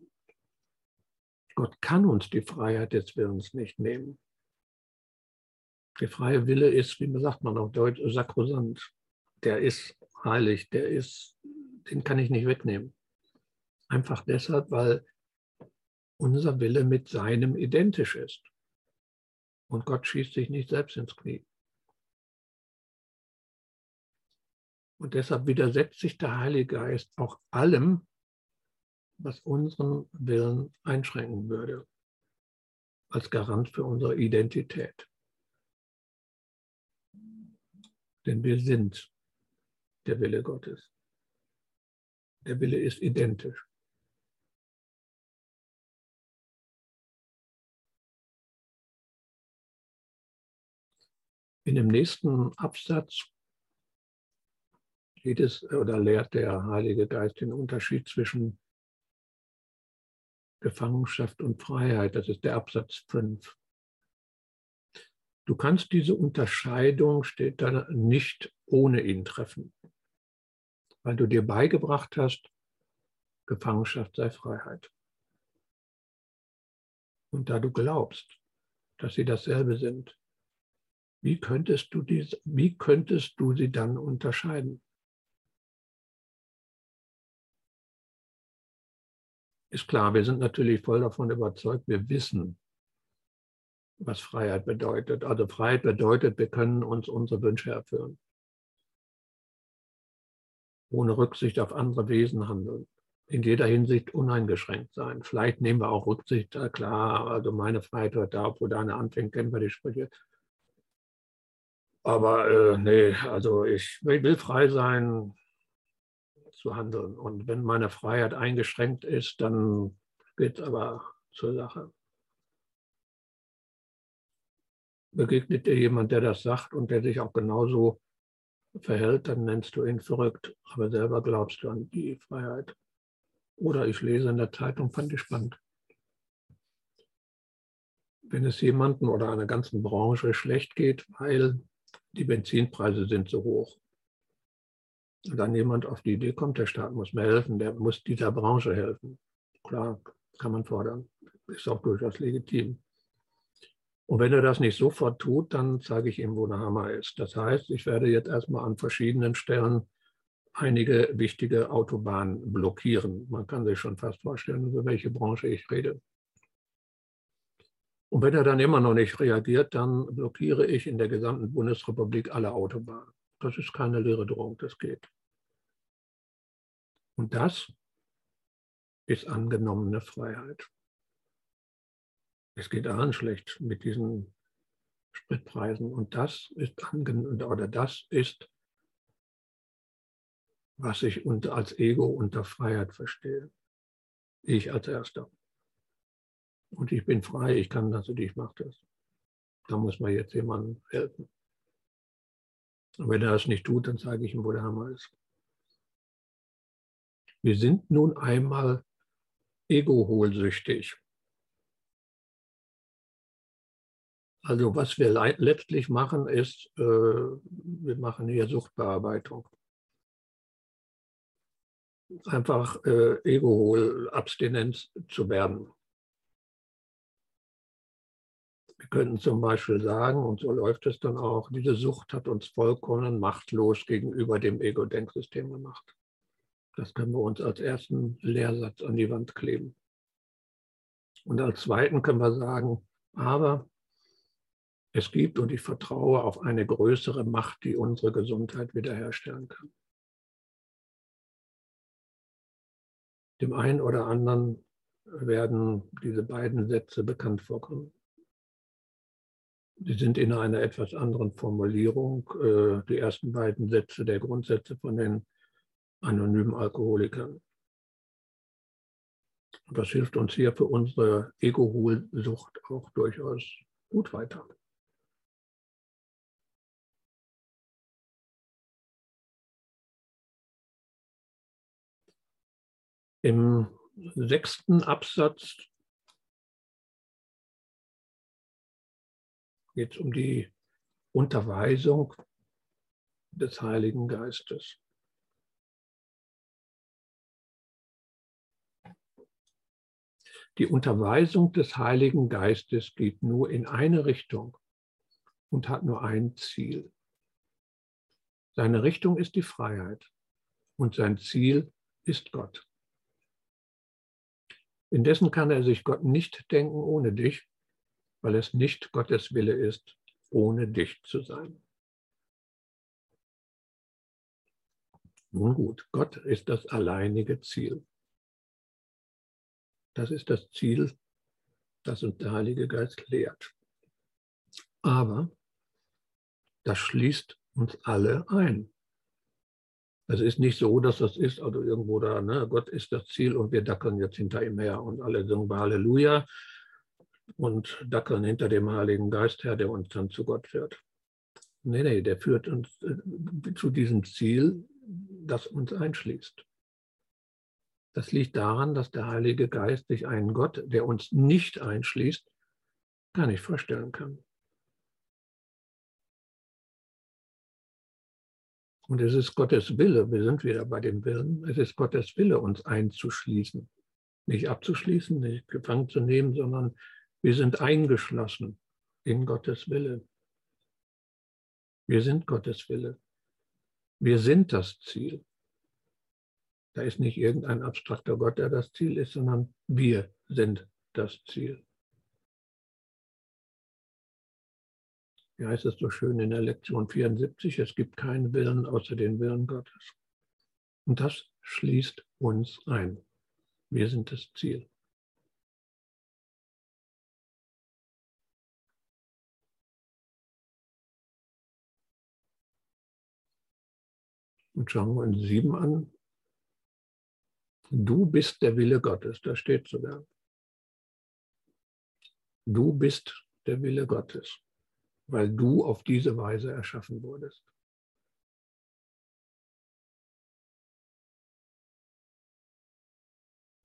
Gott kann uns die Freiheit des Willens nicht nehmen. Der freie Wille ist, wie man sagt man auf Deutsch, sakrosant. Der ist heilig, der ist, den kann ich nicht wegnehmen. Einfach deshalb, weil unser Wille mit seinem identisch ist. Und Gott schießt sich nicht selbst ins Knie. Und deshalb widersetzt sich der Heilige Geist auch allem, was unseren Willen einschränken würde, als Garant für unsere Identität. Denn wir sind der Wille Gottes. Der Wille ist identisch. In dem nächsten Absatz geht es oder lehrt der Heilige Geist den Unterschied zwischen Gefangenschaft und Freiheit. Das ist der Absatz 5. Du kannst diese Unterscheidung, steht da, nicht ohne ihn treffen, weil du dir beigebracht hast, Gefangenschaft sei Freiheit. Und da du glaubst, dass sie dasselbe sind, wie könntest du, diese, wie könntest du sie dann unterscheiden? Ist klar, wir sind natürlich voll davon überzeugt, wir wissen, was Freiheit bedeutet. Also Freiheit bedeutet, wir können uns unsere Wünsche erfüllen. Ohne Rücksicht auf andere Wesen handeln. In jeder Hinsicht uneingeschränkt sein. Vielleicht nehmen wir auch Rücksicht, klar, also meine Freiheit hört da, wo deine anfängt, kennen wir die Sprüche. Aber äh, nee, also ich will frei sein zu handeln. Und wenn meine Freiheit eingeschränkt ist, dann geht es aber zur Sache. begegnet dir jemand, der das sagt und der sich auch genauso verhält, dann nennst du ihn verrückt, aber selber glaubst du an die Freiheit. Oder ich lese in der Zeitung, fand ich spannend. Wenn es jemandem oder einer ganzen Branche schlecht geht, weil die Benzinpreise sind so hoch, dann jemand auf die Idee kommt, der Staat muss mir helfen, der muss dieser Branche helfen. Klar, kann man fordern. Ist auch durchaus legitim. Und wenn er das nicht sofort tut, dann zeige ich ihm, wo der Hammer ist. Das heißt, ich werde jetzt erstmal an verschiedenen Stellen einige wichtige Autobahnen blockieren. Man kann sich schon fast vorstellen, über welche Branche ich rede. Und wenn er dann immer noch nicht reagiert, dann blockiere ich in der gesamten Bundesrepublik alle Autobahnen. Das ist keine leere Drohung, das geht. Und das ist angenommene Freiheit es geht allen schlecht mit diesen Spritpreisen. Und das ist oder das ist, was ich unter, als Ego unter Freiheit verstehe. Ich als Erster. Und ich bin frei, ich kann das und ich mache das. Da muss man jetzt jemandem helfen. Und wenn er das nicht tut, dann zeige ich ihm, wo der Hammer ist. Wir sind nun einmal egoholsüchtig. Also was wir letztlich machen, ist, äh, wir machen hier Suchtbearbeitung. Einfach äh, Egohol, Abstinenz zu werden. Wir könnten zum Beispiel sagen, und so läuft es dann auch, diese Sucht hat uns vollkommen machtlos gegenüber dem Ego-Denksystem gemacht. Das können wir uns als ersten Lehrsatz an die Wand kleben. Und als zweiten können wir sagen, aber es gibt und ich vertraue auf eine größere Macht, die unsere Gesundheit wiederherstellen kann. Dem einen oder anderen werden diese beiden Sätze bekannt vorkommen. Sie sind in einer etwas anderen Formulierung äh, die ersten beiden Sätze der Grundsätze von den anonymen Alkoholikern. Das hilft uns hier für unsere Ego-Sucht auch durchaus gut weiter. Im sechsten Absatz geht es um die Unterweisung des Heiligen Geistes. Die Unterweisung des Heiligen Geistes geht nur in eine Richtung und hat nur ein Ziel. Seine Richtung ist die Freiheit und sein Ziel ist Gott. Indessen kann er sich Gott nicht denken ohne dich, weil es nicht Gottes Wille ist, ohne dich zu sein. Nun gut, Gott ist das alleinige Ziel. Das ist das Ziel, das uns der Heilige Geist lehrt. Aber das schließt uns alle ein. Es ist nicht so, dass das ist, also irgendwo da, ne, Gott ist das Ziel und wir dackeln jetzt hinter ihm her und alle singen Halleluja und dackeln hinter dem Heiligen Geist her, der uns dann zu Gott führt. Nee, nee, der führt uns äh, zu diesem Ziel, das uns einschließt. Das liegt daran, dass der Heilige Geist sich einen Gott, der uns nicht einschließt, gar nicht vorstellen kann. Und es ist Gottes Wille, wir sind wieder bei dem Willen, es ist Gottes Wille, uns einzuschließen. Nicht abzuschließen, nicht gefangen zu nehmen, sondern wir sind eingeschlossen in Gottes Wille. Wir sind Gottes Wille. Wir sind das Ziel. Da ist nicht irgendein abstrakter Gott, der das Ziel ist, sondern wir sind das Ziel. wie heißt es so schön in der Lektion 74, es gibt keinen Willen außer den Willen Gottes. Und das schließt uns ein. Wir sind das Ziel. Und schauen wir uns sieben an. Du bist der Wille Gottes, da steht sogar. Du bist der Wille Gottes weil du auf diese Weise erschaffen wurdest.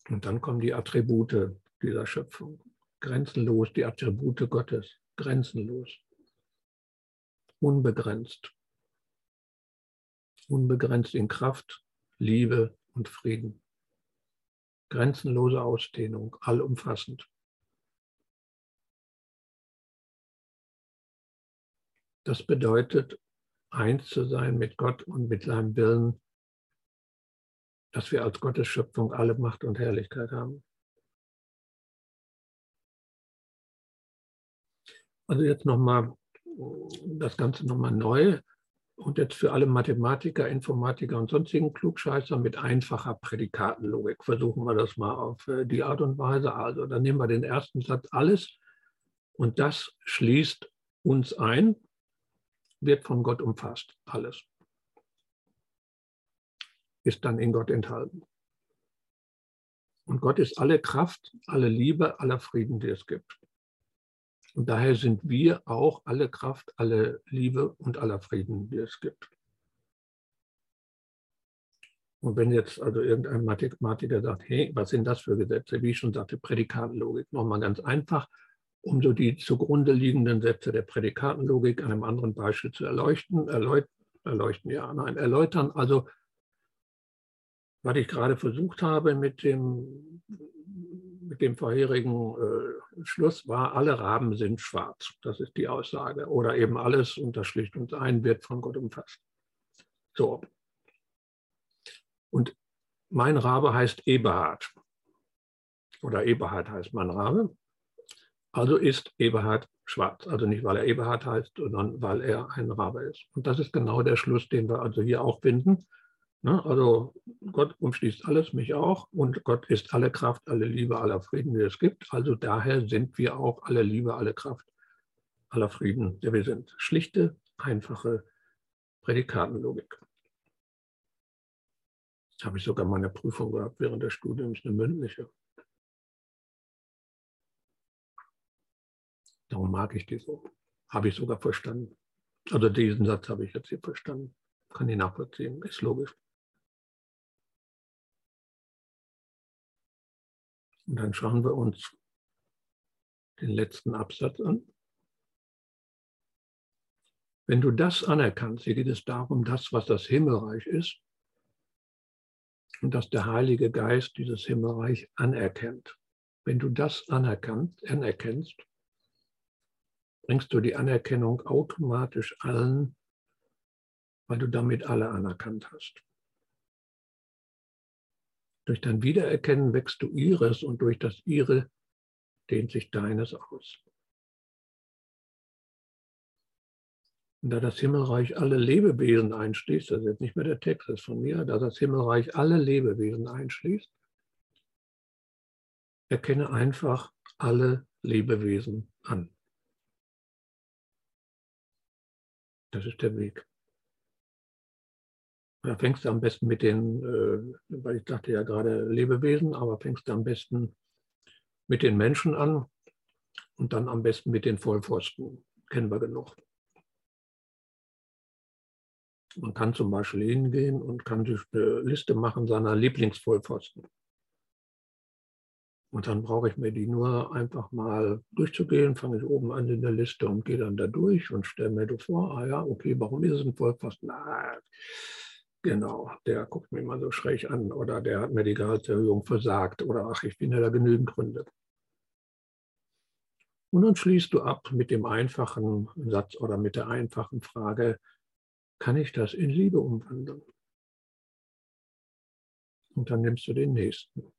Und dann kommen die Attribute dieser Schöpfung. Grenzenlos, die Attribute Gottes. Grenzenlos. Unbegrenzt. Unbegrenzt in Kraft, Liebe und Frieden. Grenzenlose Ausdehnung, allumfassend. Das bedeutet, eins zu sein mit Gott und mit seinem Willen, dass wir als Gottes Schöpfung alle Macht und Herrlichkeit haben. Also jetzt nochmal das Ganze nochmal neu und jetzt für alle Mathematiker, Informatiker und sonstigen Klugscheißer mit einfacher Prädikatenlogik. Versuchen wir das mal auf äh, die Art und Weise. Also dann nehmen wir den ersten Satz alles und das schließt uns ein wird von Gott umfasst. Alles ist dann in Gott enthalten. Und Gott ist alle Kraft, alle Liebe, aller Frieden, die es gibt. Und daher sind wir auch alle Kraft, alle Liebe und aller Frieden, die es gibt. Und wenn jetzt also irgendein Mathematiker sagt, hey, was sind das für Gesetze? Wie ich schon sagte, Prädikatenlogik, nochmal ganz einfach um so die zugrunde liegenden Sätze der Prädikatenlogik an einem anderen Beispiel zu erleuchten, erläut erleuchten, ja, nein, erläutern. Also, was ich gerade versucht habe mit dem, mit dem vorherigen Schluss war, alle Raben sind schwarz. Das ist die Aussage. Oder eben alles, und das schlicht und ein, wird von Gott umfasst. So. Und mein Rabe heißt Eberhard. Oder Eberhard heißt mein Rabe. Also ist Eberhard schwarz. Also nicht, weil er Eberhard heißt, sondern weil er ein Rabe ist. Und das ist genau der Schluss, den wir also hier auch finden. Ne? Also Gott umschließt alles, mich auch. Und Gott ist alle Kraft, alle Liebe, aller Frieden, die es gibt. Also daher sind wir auch alle Liebe, alle Kraft, aller Frieden, der wir sind. Schlichte, einfache Prädikatenlogik. Habe ich sogar meine Prüfung gehabt während des Studiums, eine mündliche. Darum mag ich die so. Habe ich sogar verstanden. Also diesen Satz habe ich jetzt hier verstanden. Kann ich nachvollziehen, ist logisch. Und dann schauen wir uns den letzten Absatz an. Wenn du das anerkannst, hier geht es darum, das, was das Himmelreich ist, und dass der Heilige Geist dieses Himmelreich anerkennt. Wenn du das anerkannt, anerkennst, bringst du die Anerkennung automatisch allen, weil du damit alle anerkannt hast. Durch dein Wiedererkennen wächst du ihres und durch das ihre dehnt sich deines aus. Und da das Himmelreich alle Lebewesen einschließt, das ist jetzt nicht mehr der Text, das ist von mir, da das Himmelreich alle Lebewesen einschließt, erkenne einfach alle Lebewesen an. Das ist der Weg. Da fängst du am besten mit den, äh, weil ich dachte ja gerade Lebewesen, aber fängst du am besten mit den Menschen an und dann am besten mit den Vollpfosten. Kennen wir genug. Man kann zum Beispiel hingehen und kann sich eine Liste machen seiner Lieblingsvollpfosten. Und dann brauche ich mir die nur einfach mal durchzugehen, fange ich oben an in der Liste und gehe dann da durch und stelle mir vor, ah ja, okay, warum ist es ein Vollpfosten? Ah, genau, der guckt mich mal so schräg an oder der hat mir die Gehaltserhöhung versagt oder ach, ich finde da genügend Gründe. Und dann schließt du ab mit dem einfachen Satz oder mit der einfachen Frage, kann ich das in Liebe umwandeln? Und dann nimmst du den nächsten.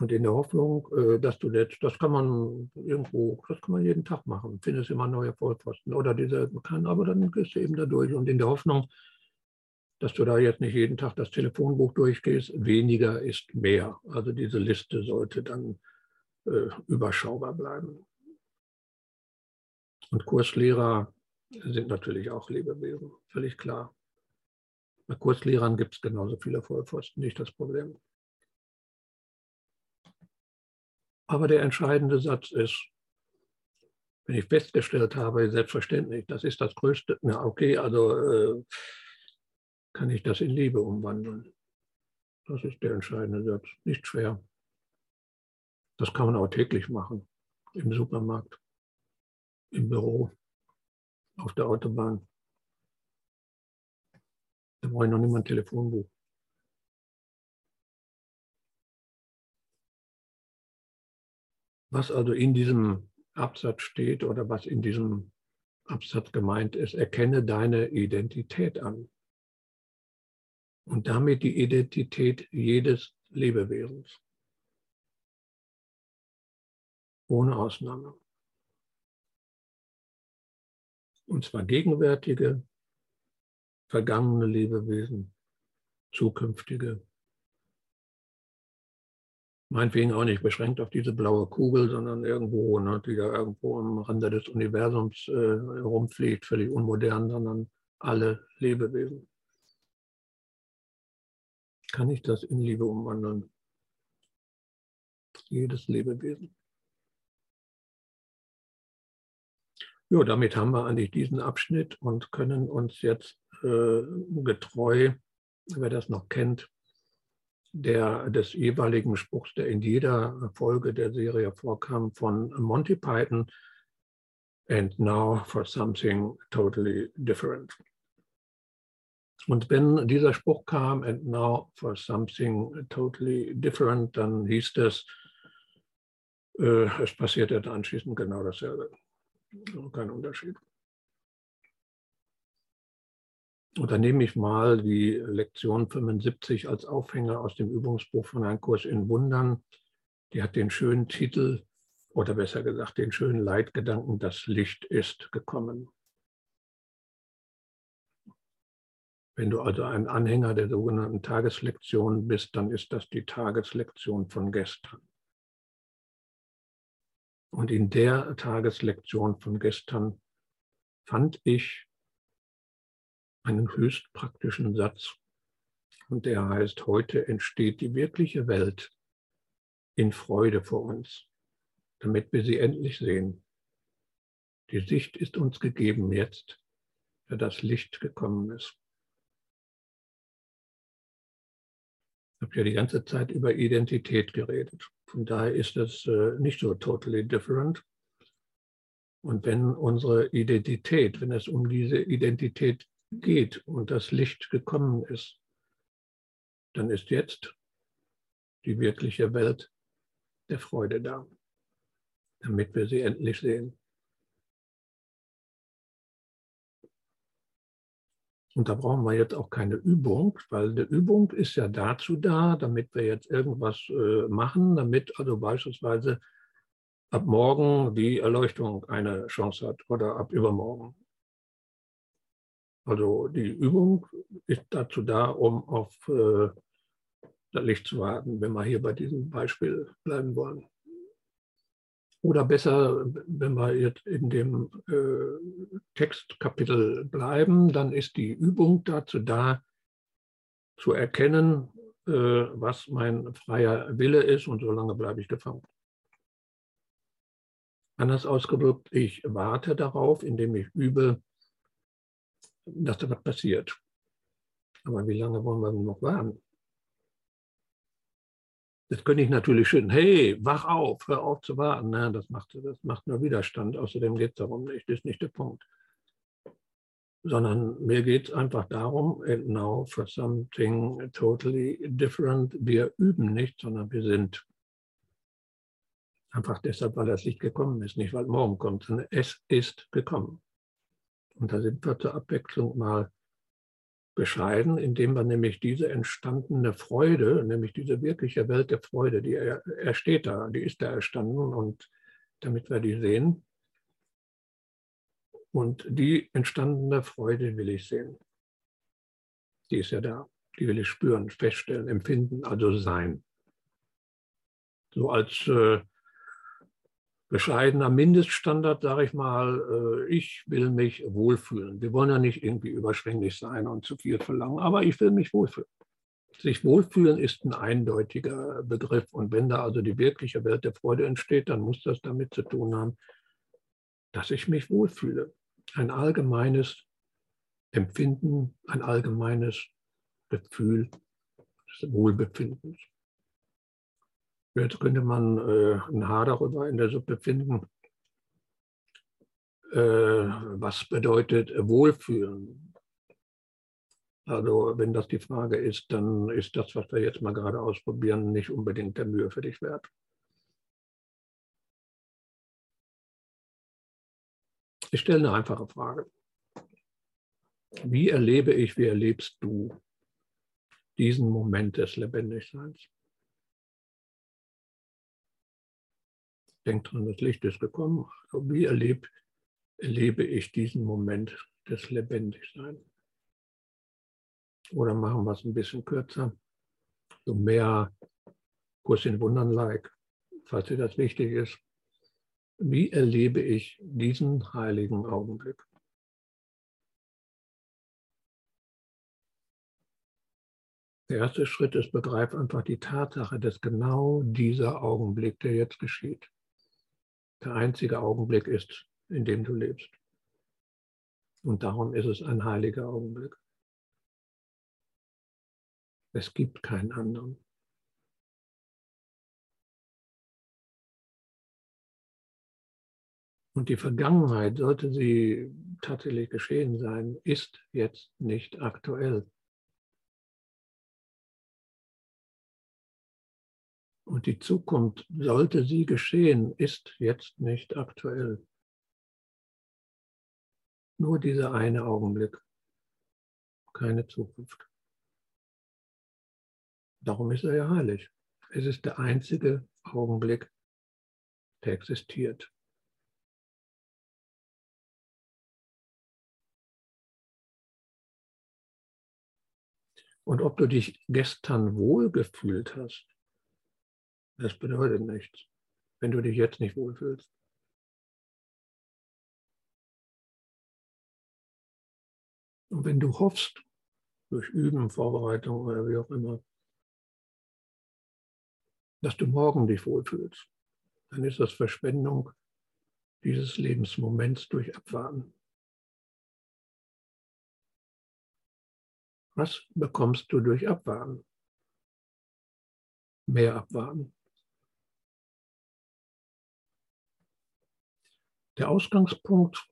Und in der Hoffnung, äh, dass du jetzt, das kann man irgendwo, das kann man jeden Tag machen, findest immer neue Vollpfosten oder diese kann, aber dann gehst du eben da durch. Und in der Hoffnung, dass du da jetzt nicht jeden Tag das Telefonbuch durchgehst, weniger ist mehr. Also diese Liste sollte dann äh, überschaubar bleiben. Und Kurslehrer sind natürlich auch Lebewesen, völlig klar. Bei Kurslehrern gibt es genauso viele Vollpfosten, nicht das Problem. Aber der entscheidende Satz ist, wenn ich festgestellt habe, selbstverständlich, das ist das Größte, na okay, also äh, kann ich das in Liebe umwandeln. Das ist der entscheidende Satz, nicht schwer. Das kann man auch täglich machen, im Supermarkt, im Büro, auf der Autobahn. Da brauche ich noch mal ein Telefonbuch. Was also in diesem Absatz steht oder was in diesem Absatz gemeint ist, erkenne deine Identität an. Und damit die Identität jedes Lebewesens. Ohne Ausnahme. Und zwar gegenwärtige, vergangene Lebewesen, zukünftige meinetwegen auch nicht beschränkt auf diese blaue Kugel, sondern irgendwo, ne, die da irgendwo am Rande des Universums äh, rumfliegt, völlig unmodern, sondern alle Lebewesen. Kann ich das in Liebe umwandeln? Jedes Lebewesen. Ja, damit haben wir eigentlich diesen Abschnitt und können uns jetzt äh, getreu, wer das noch kennt, der, des jeweiligen Spruchs, der in jeder Folge der Serie vorkam, von Monty Python. And now for something totally different. Und wenn dieser Spruch kam, and now for something totally different, dann hieß das, äh, es passierte anschließend genau dasselbe. Kein Unterschied. Dann nehme ich mal die Lektion 75 als Aufhänger aus dem Übungsbuch von Ein Kurs in Wundern. Die hat den schönen Titel oder besser gesagt den schönen Leitgedanken, das Licht ist gekommen. Wenn du also ein Anhänger der sogenannten Tageslektion bist, dann ist das die Tageslektion von gestern. Und in der Tageslektion von gestern fand ich einen höchst praktischen Satz. Und der heißt, heute entsteht die wirkliche Welt in Freude vor uns, damit wir sie endlich sehen. Die Sicht ist uns gegeben jetzt, da das Licht gekommen ist. Ich habe ja die ganze Zeit über Identität geredet. Von daher ist es äh, nicht so totally different. Und wenn unsere Identität, wenn es um diese Identität geht und das Licht gekommen ist, dann ist jetzt die wirkliche Welt der Freude da, damit wir sie endlich sehen. Und da brauchen wir jetzt auch keine Übung, weil eine Übung ist ja dazu da, damit wir jetzt irgendwas äh, machen, damit also beispielsweise ab morgen die Erleuchtung eine Chance hat oder ab übermorgen. Also die Übung ist dazu da, um auf äh, das Licht zu warten, wenn wir hier bei diesem Beispiel bleiben wollen. Oder besser, wenn wir jetzt in dem äh, Textkapitel bleiben, dann ist die Übung dazu da, zu erkennen, äh, was mein freier Wille ist und solange bleibe ich gefangen. Anders ausgedrückt, ich warte darauf, indem ich übe, dass da was passiert. Aber wie lange wollen wir noch warten? Das könnte ich natürlich schön, hey, wach auf, hör auf zu warten. Na, das, macht, das macht nur Widerstand. Außerdem geht es darum nicht, das ist nicht der Punkt. Sondern mir geht es einfach darum, now for something totally different. Wir üben nicht, sondern wir sind. Einfach deshalb, weil das Licht gekommen ist, nicht weil morgen kommt, sondern es ist gekommen. Und da sind wir zur Abwechslung mal bescheiden, indem wir nämlich diese entstandene Freude, nämlich diese wirkliche Welt der Freude, die er, er steht da, die ist da erstanden und damit wir die sehen. Und die entstandene Freude will ich sehen. Die ist ja da. Die will ich spüren, feststellen, empfinden, also sein. So als äh, bescheidener Mindeststandard, sage ich mal, äh, ich will mich wohlfühlen. Wir wollen ja nicht irgendwie überschwänglich sein und zu viel verlangen, aber ich will mich wohlfühlen. Sich wohlfühlen ist ein eindeutiger Begriff. Und wenn da also die wirkliche Welt der Freude entsteht, dann muss das damit zu tun haben, dass ich mich wohlfühle. Ein allgemeines Empfinden, ein allgemeines Gefühl des Wohlbefindens. Jetzt könnte man äh, ein Haar darüber in der Suppe finden. Äh, was bedeutet Wohlfühlen? Also wenn das die Frage ist, dann ist das, was wir jetzt mal gerade ausprobieren, nicht unbedingt der Mühe für dich wert. Ich stelle eine einfache Frage. Wie erlebe ich, wie erlebst du diesen Moment des Lebendigseins? Denkt dran, das Licht ist gekommen. Wie erlebe, erlebe ich diesen Moment des Lebendigseins? Oder machen wir es ein bisschen kürzer, so mehr Kurs in Wundern-like, falls dir das wichtig ist. Wie erlebe ich diesen heiligen Augenblick? Der erste Schritt ist, begreif einfach die Tatsache, dass genau dieser Augenblick, der jetzt geschieht, der einzige Augenblick ist, in dem du lebst. Und darum ist es ein heiliger Augenblick. Es gibt keinen anderen. Und die Vergangenheit, sollte sie tatsächlich geschehen sein, ist jetzt nicht aktuell. Und die Zukunft, sollte sie geschehen, ist jetzt nicht aktuell. Nur dieser eine Augenblick, keine Zukunft. Darum ist er ja heilig. Es ist der einzige Augenblick, der existiert. Und ob du dich gestern wohlgefühlt hast, das bedeutet nichts, wenn du dich jetzt nicht wohlfühlst. Und wenn du hoffst, durch Üben, Vorbereitung oder wie auch immer, dass du morgen dich wohlfühlst, dann ist das Verschwendung dieses Lebensmoments durch Abwarten. Was bekommst du durch Abwarten? Mehr Abwarten. Der Ausgangspunkt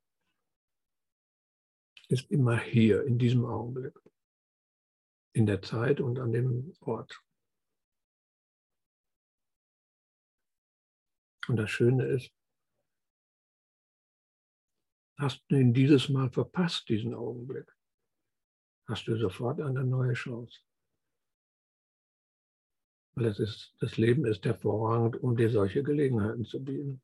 ist immer hier, in diesem Augenblick, in der Zeit und an dem Ort. Und das Schöne ist, hast du ihn dieses Mal verpasst, diesen Augenblick, hast du sofort eine neue Chance. Weil es ist, das Leben ist hervorragend, um dir solche Gelegenheiten zu bieten.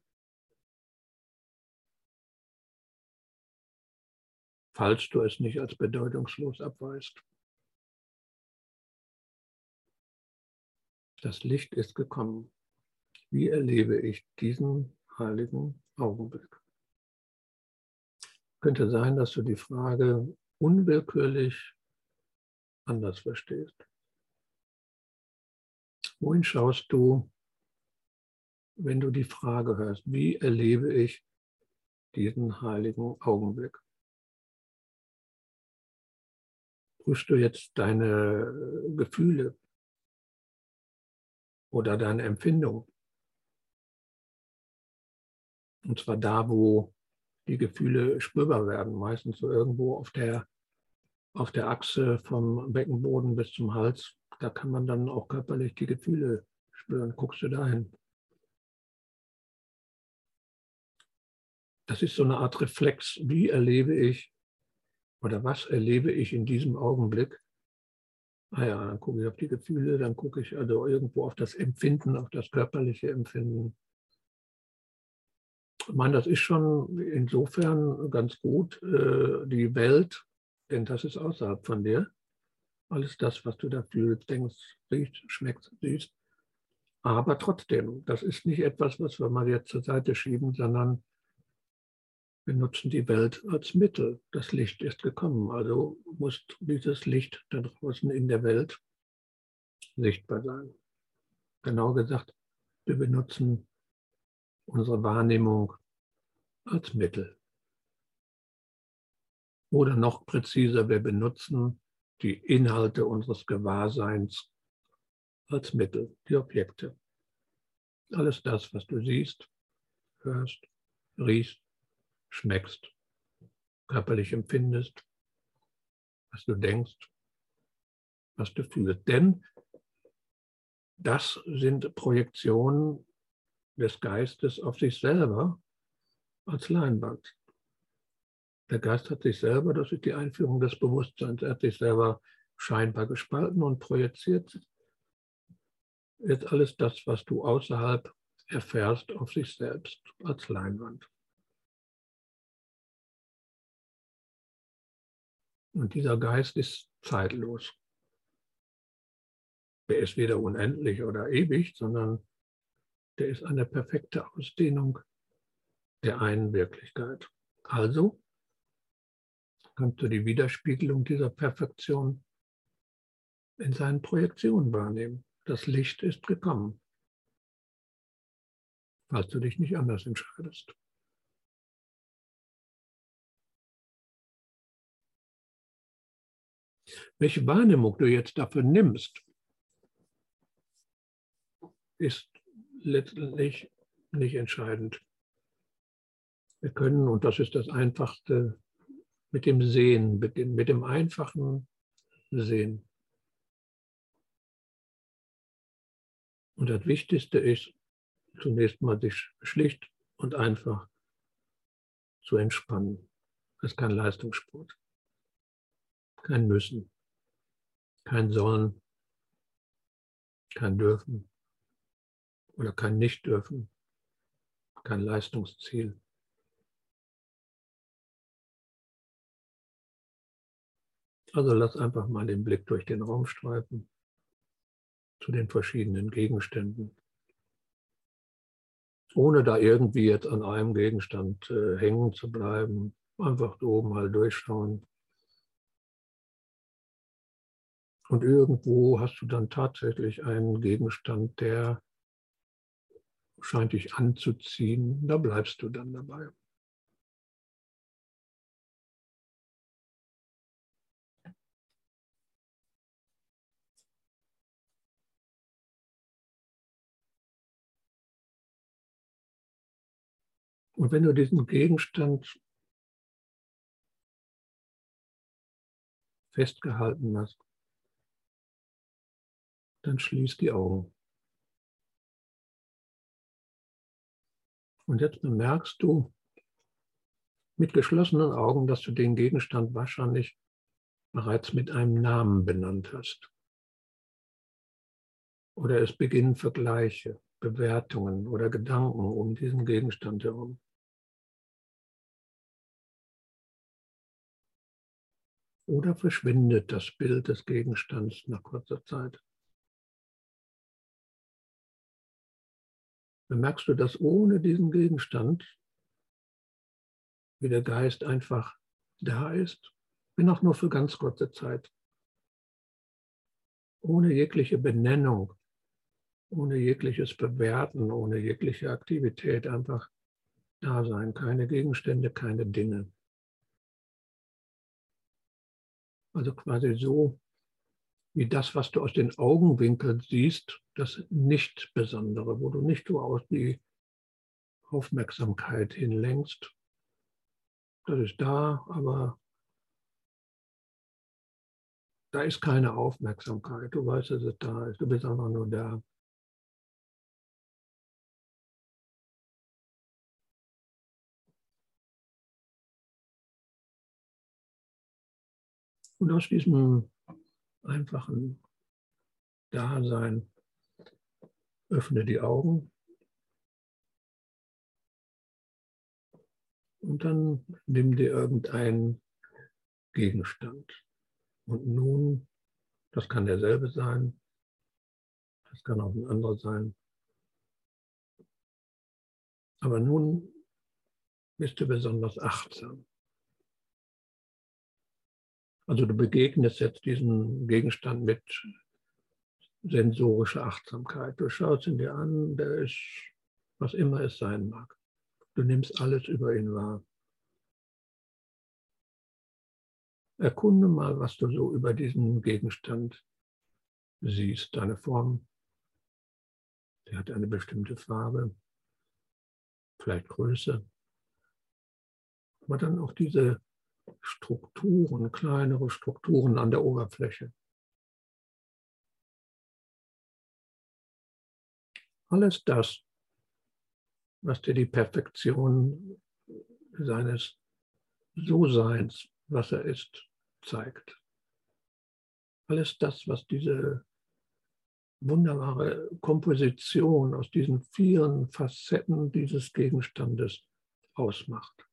Falls du es nicht als bedeutungslos abweist. Das Licht ist gekommen. Wie erlebe ich diesen heiligen Augenblick? Könnte sein, dass du die Frage unwillkürlich anders verstehst. Wohin schaust du, wenn du die Frage hörst, wie erlebe ich diesen heiligen Augenblick? Prüfst du jetzt deine Gefühle oder deine Empfindung. Und zwar da, wo die Gefühle spürbar werden, meistens so irgendwo auf der, auf der Achse vom Beckenboden bis zum Hals. Da kann man dann auch körperlich die Gefühle spüren. Guckst du dahin. Das ist so eine Art Reflex. Wie erlebe ich oder was erlebe ich in diesem Augenblick? Ah ja, dann gucke ich auf die Gefühle, dann gucke ich also irgendwo auf das Empfinden, auf das körperliche Empfinden. Ich meine, das ist schon insofern ganz gut, äh, die Welt, denn das ist außerhalb von dir. Alles das, was du da fühlst, denkst, riechst, schmeckst, siehst. Aber trotzdem, das ist nicht etwas, was wir mal jetzt zur Seite schieben, sondern wir nutzen die Welt als Mittel. Das Licht ist gekommen, also muss dieses Licht da draußen in der Welt sichtbar sein. Genau gesagt, wir benutzen unsere Wahrnehmung als Mittel. Oder noch präziser, wir benutzen die Inhalte unseres Gewahrseins als Mittel, die Objekte. Alles das, was du siehst, hörst, riechst, schmeckst, körperlich empfindest, was du denkst, was du fühlst. Denn das sind Projektionen des Geistes auf sich selber als Leinwand. Der Geist hat sich selber, das ist die Einführung des Bewusstseins, er hat sich selber scheinbar gespalten und projiziert jetzt alles das, was du außerhalb erfährst, auf sich selbst als Leinwand. Und dieser Geist ist zeitlos. Der ist weder unendlich oder ewig, sondern der ist eine perfekte Ausdehnung der einen Wirklichkeit. Also kannst du die Widerspiegelung dieser Perfektion in seinen Projektionen wahrnehmen. Das Licht ist gekommen, falls du dich nicht anders entscheidest. Welche Wahrnehmung du jetzt dafür nimmst, ist letztendlich nicht entscheidend. Wir können, und das ist das Einfachste, mit dem Sehen, mit dem, mit dem einfachen Sehen. Und das Wichtigste ist, zunächst mal sich schlicht und einfach zu entspannen. Das ist kein Leistungssport. Kein Müssen. Kein Sollen. Kein Dürfen. Oder kein Nicht-Dürfen. Kein Leistungsziel. Also lass einfach mal den Blick durch den Raum streifen zu den verschiedenen Gegenständen. Ohne da irgendwie jetzt an einem Gegenstand äh, hängen zu bleiben, einfach oben mal durchschauen. Und irgendwo hast du dann tatsächlich einen Gegenstand, der scheint dich anzuziehen. Da bleibst du dann dabei. Und wenn du diesen Gegenstand festgehalten hast, dann schließ die Augen. Und jetzt bemerkst du mit geschlossenen Augen, dass du den Gegenstand wahrscheinlich bereits mit einem Namen benannt hast. Oder es beginnen Vergleiche, Bewertungen oder Gedanken um diesen Gegenstand herum. Oder verschwindet das Bild des Gegenstands nach kurzer Zeit? Bemerkst du, dass ohne diesen Gegenstand, wie der Geist einfach da ist, wenn auch nur für ganz kurze Zeit, ohne jegliche Benennung, ohne jegliches Bewerten, ohne jegliche Aktivität einfach da sein, keine Gegenstände, keine Dinge. Also quasi so wie das, was du aus den Augenwinkeln siehst, das Nicht-Besondere, wo du nicht so aus die Aufmerksamkeit hinlenkst. Das ist da, aber da ist keine Aufmerksamkeit. Du weißt, dass es da ist. Du bist einfach nur da. Und aus diesem einfachen Dasein öffne die Augen und dann nimm dir irgendeinen Gegenstand. Und nun, das kann derselbe sein, das kann auch ein anderer sein. Aber nun bist du besonders achtsam. Also du begegnest jetzt diesem Gegenstand mit sensorischer Achtsamkeit. Du schaust ihn dir an, der ist, was immer es sein mag. Du nimmst alles über ihn wahr. Erkunde mal, was du so über diesen Gegenstand siehst. Deine Form, die hat eine bestimmte Farbe, vielleicht Größe, aber dann auch diese Strukturen, kleinere Strukturen an der Oberfläche. Alles das, was dir die Perfektion seines So-Seins, was er ist, zeigt. Alles das, was diese wunderbare Komposition aus diesen vielen Facetten dieses Gegenstandes ausmacht.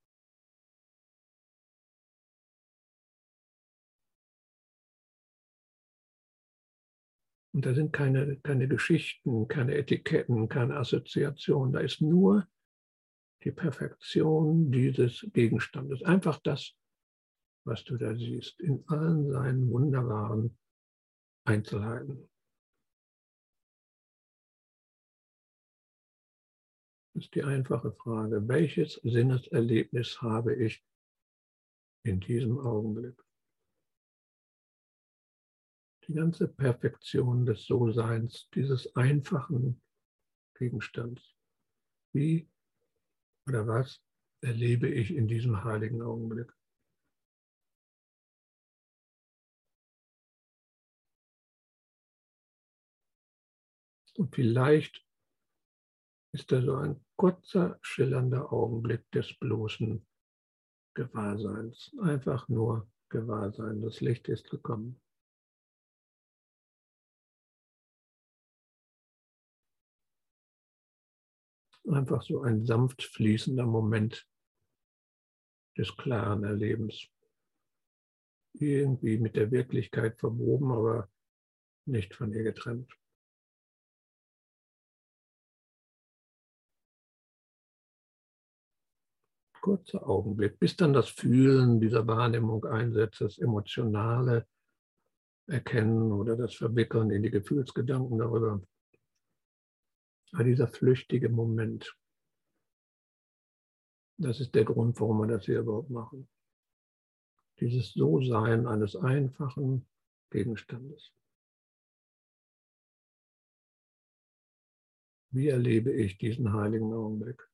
Und da sind keine, keine Geschichten, keine Etiketten, keine Assoziationen. Da ist nur die Perfektion dieses Gegenstandes. Einfach das, was du da siehst, in allen seinen wunderbaren Einzelheiten. Das ist die einfache Frage. Welches Sinneserlebnis habe ich in diesem Augenblick? Die ganze Perfektion des So-Seins, dieses einfachen Gegenstands. Wie oder was erlebe ich in diesem heiligen Augenblick? Und vielleicht ist da so ein kurzer, schillernder Augenblick des bloßen Gewahrseins. Einfach nur Gewahrsein. Das Licht ist gekommen. Einfach so ein sanft fließender Moment des klaren Erlebens. Irgendwie mit der Wirklichkeit verwoben, aber nicht von ihr getrennt. Kurzer Augenblick, bis dann das Fühlen dieser Wahrnehmung einsetzt, das emotionale Erkennen oder das Verwickeln in die Gefühlsgedanken darüber. Aber dieser flüchtige Moment, das ist der Grund, warum wir das hier überhaupt machen. Dieses So-Sein eines einfachen Gegenstandes. Wie erlebe ich diesen heiligen Augenblick?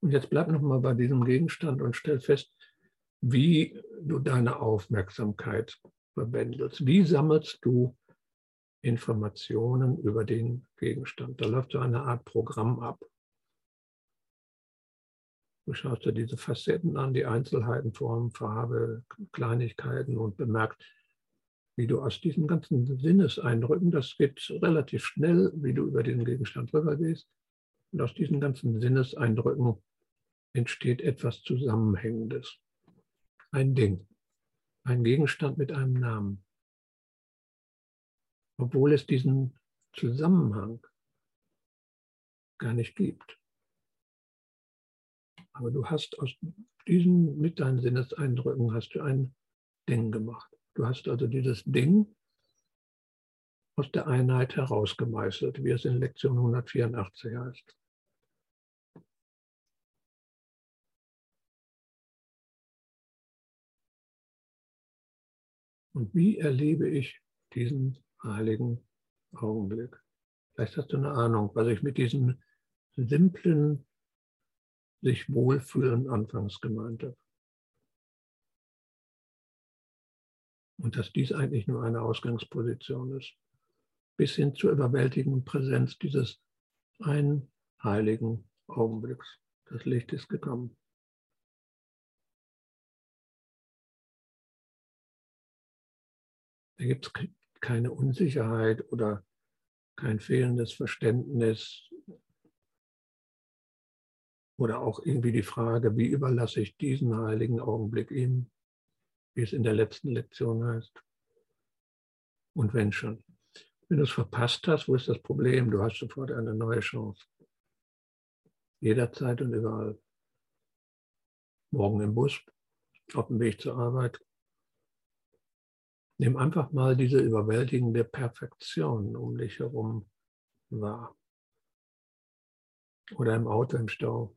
Und jetzt bleib nochmal bei diesem Gegenstand und stell fest, wie du deine Aufmerksamkeit verwendest. Wie sammelst du Informationen über den Gegenstand? Da läuft so eine Art Programm ab. Du schaust dir diese Facetten an, die Einzelheiten, Form, Farbe, Kleinigkeiten und bemerkst, wie du aus diesen ganzen Sinneseindrücken, das geht relativ schnell, wie du über den Gegenstand rübergehst, und aus diesen ganzen Sinneseindrücken entsteht etwas Zusammenhängendes. Ein Ding, ein Gegenstand mit einem Namen. Obwohl es diesen Zusammenhang gar nicht gibt. Aber du hast aus diesen, mit deinen Sinneseindrücken hast du ein Ding gemacht. Du hast also dieses Ding aus der Einheit herausgemeißelt, wie es in Lektion 184 heißt. Und wie erlebe ich diesen heiligen Augenblick? Vielleicht hast du eine Ahnung, was ich mit diesem simplen, sich wohlfühlen anfangs gemeint habe. Und dass dies eigentlich nur eine Ausgangsposition ist, bis hin zur überwältigenden Präsenz dieses einen heiligen Augenblicks. Das Licht ist gekommen. Da gibt es keine Unsicherheit oder kein fehlendes Verständnis oder auch irgendwie die Frage, wie überlasse ich diesen heiligen Augenblick ihm, wie es in der letzten Lektion heißt. Und wenn schon. Wenn du es verpasst hast, wo ist das Problem? Du hast sofort eine neue Chance. Jederzeit und überall. Morgen im Bus, auf dem Weg zur Arbeit, Nimm einfach mal diese überwältigende Perfektion um dich herum wahr. Oder im Auto im Stau.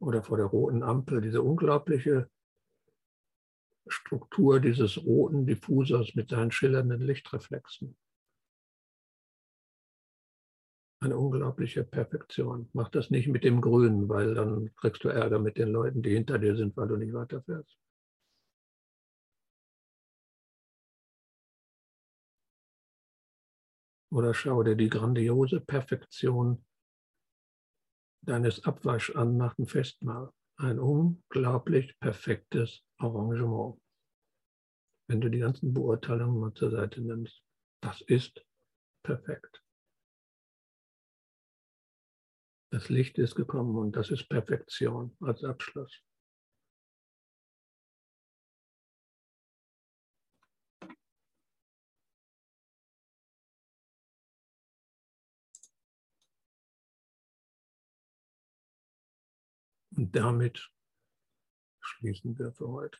Oder vor der roten Ampel, diese unglaubliche Struktur dieses roten Diffusers mit seinen schillernden Lichtreflexen. Eine unglaubliche Perfektion. Mach das nicht mit dem Grünen, weil dann kriegst du Ärger mit den Leuten, die hinter dir sind, weil du nicht weiterfährst. Oder schau dir die grandiose Perfektion deines Abwasch an nach dem Festmahl. Ein unglaublich perfektes Arrangement. Wenn du die ganzen Beurteilungen mal zur Seite nimmst. Das ist perfekt. Das Licht ist gekommen und das ist Perfektion als Abschluss. Und damit schließen wir für heute.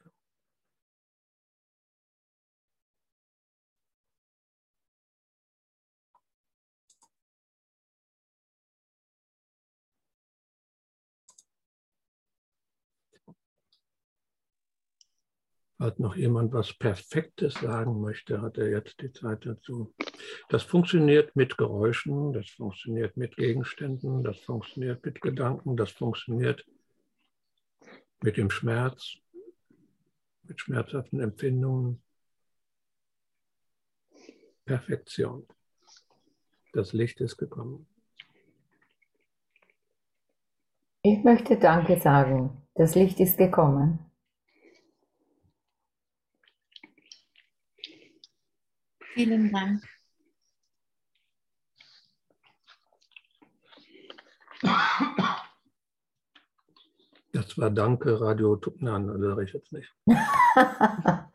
Falls noch jemand was Perfektes sagen möchte, hat er jetzt die Zeit dazu. Das funktioniert mit Geräuschen, das funktioniert mit Gegenständen, das funktioniert mit Gedanken, das funktioniert mit dem Schmerz, mit schmerzhaften Empfindungen. Perfektion. Das Licht ist gekommen. Ich möchte Danke sagen. Das Licht ist gekommen. Vielen Dank. Das war Danke, Radio Tupnan, oder sage ich jetzt nicht.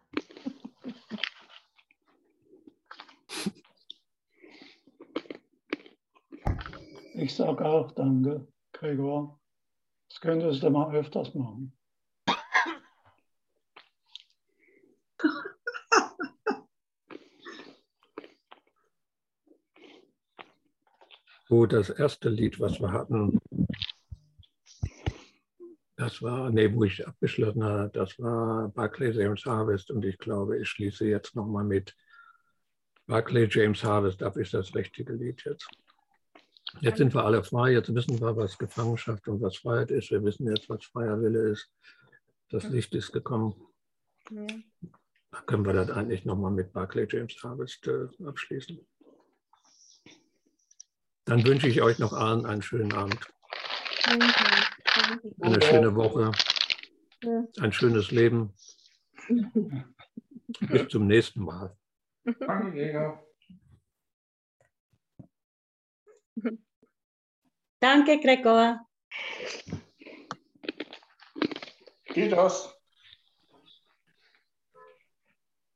Ich sage auch Danke, Gregor. Das könntest du mal öfters machen. Wo das erste Lied, was wir hatten, das war, nee, wo ich abgeschlossen habe, das war Barclay James Harvest und ich glaube, ich schließe jetzt nochmal mit Barclay James Harvest ab, ist das richtige Lied jetzt. Jetzt sind wir alle frei, jetzt wissen wir, was Gefangenschaft und was Freiheit ist. Wir wissen jetzt, was freier Wille ist. Das Licht ist gekommen. Da können wir das eigentlich nochmal mit Barclay James Harvest äh, abschließen. Dann wünsche ich euch noch allen einen schönen Abend, eine schöne Woche, ein schönes Leben. Bis zum nächsten Mal. Danke, Gregor. Danke, Gregor. Geht das?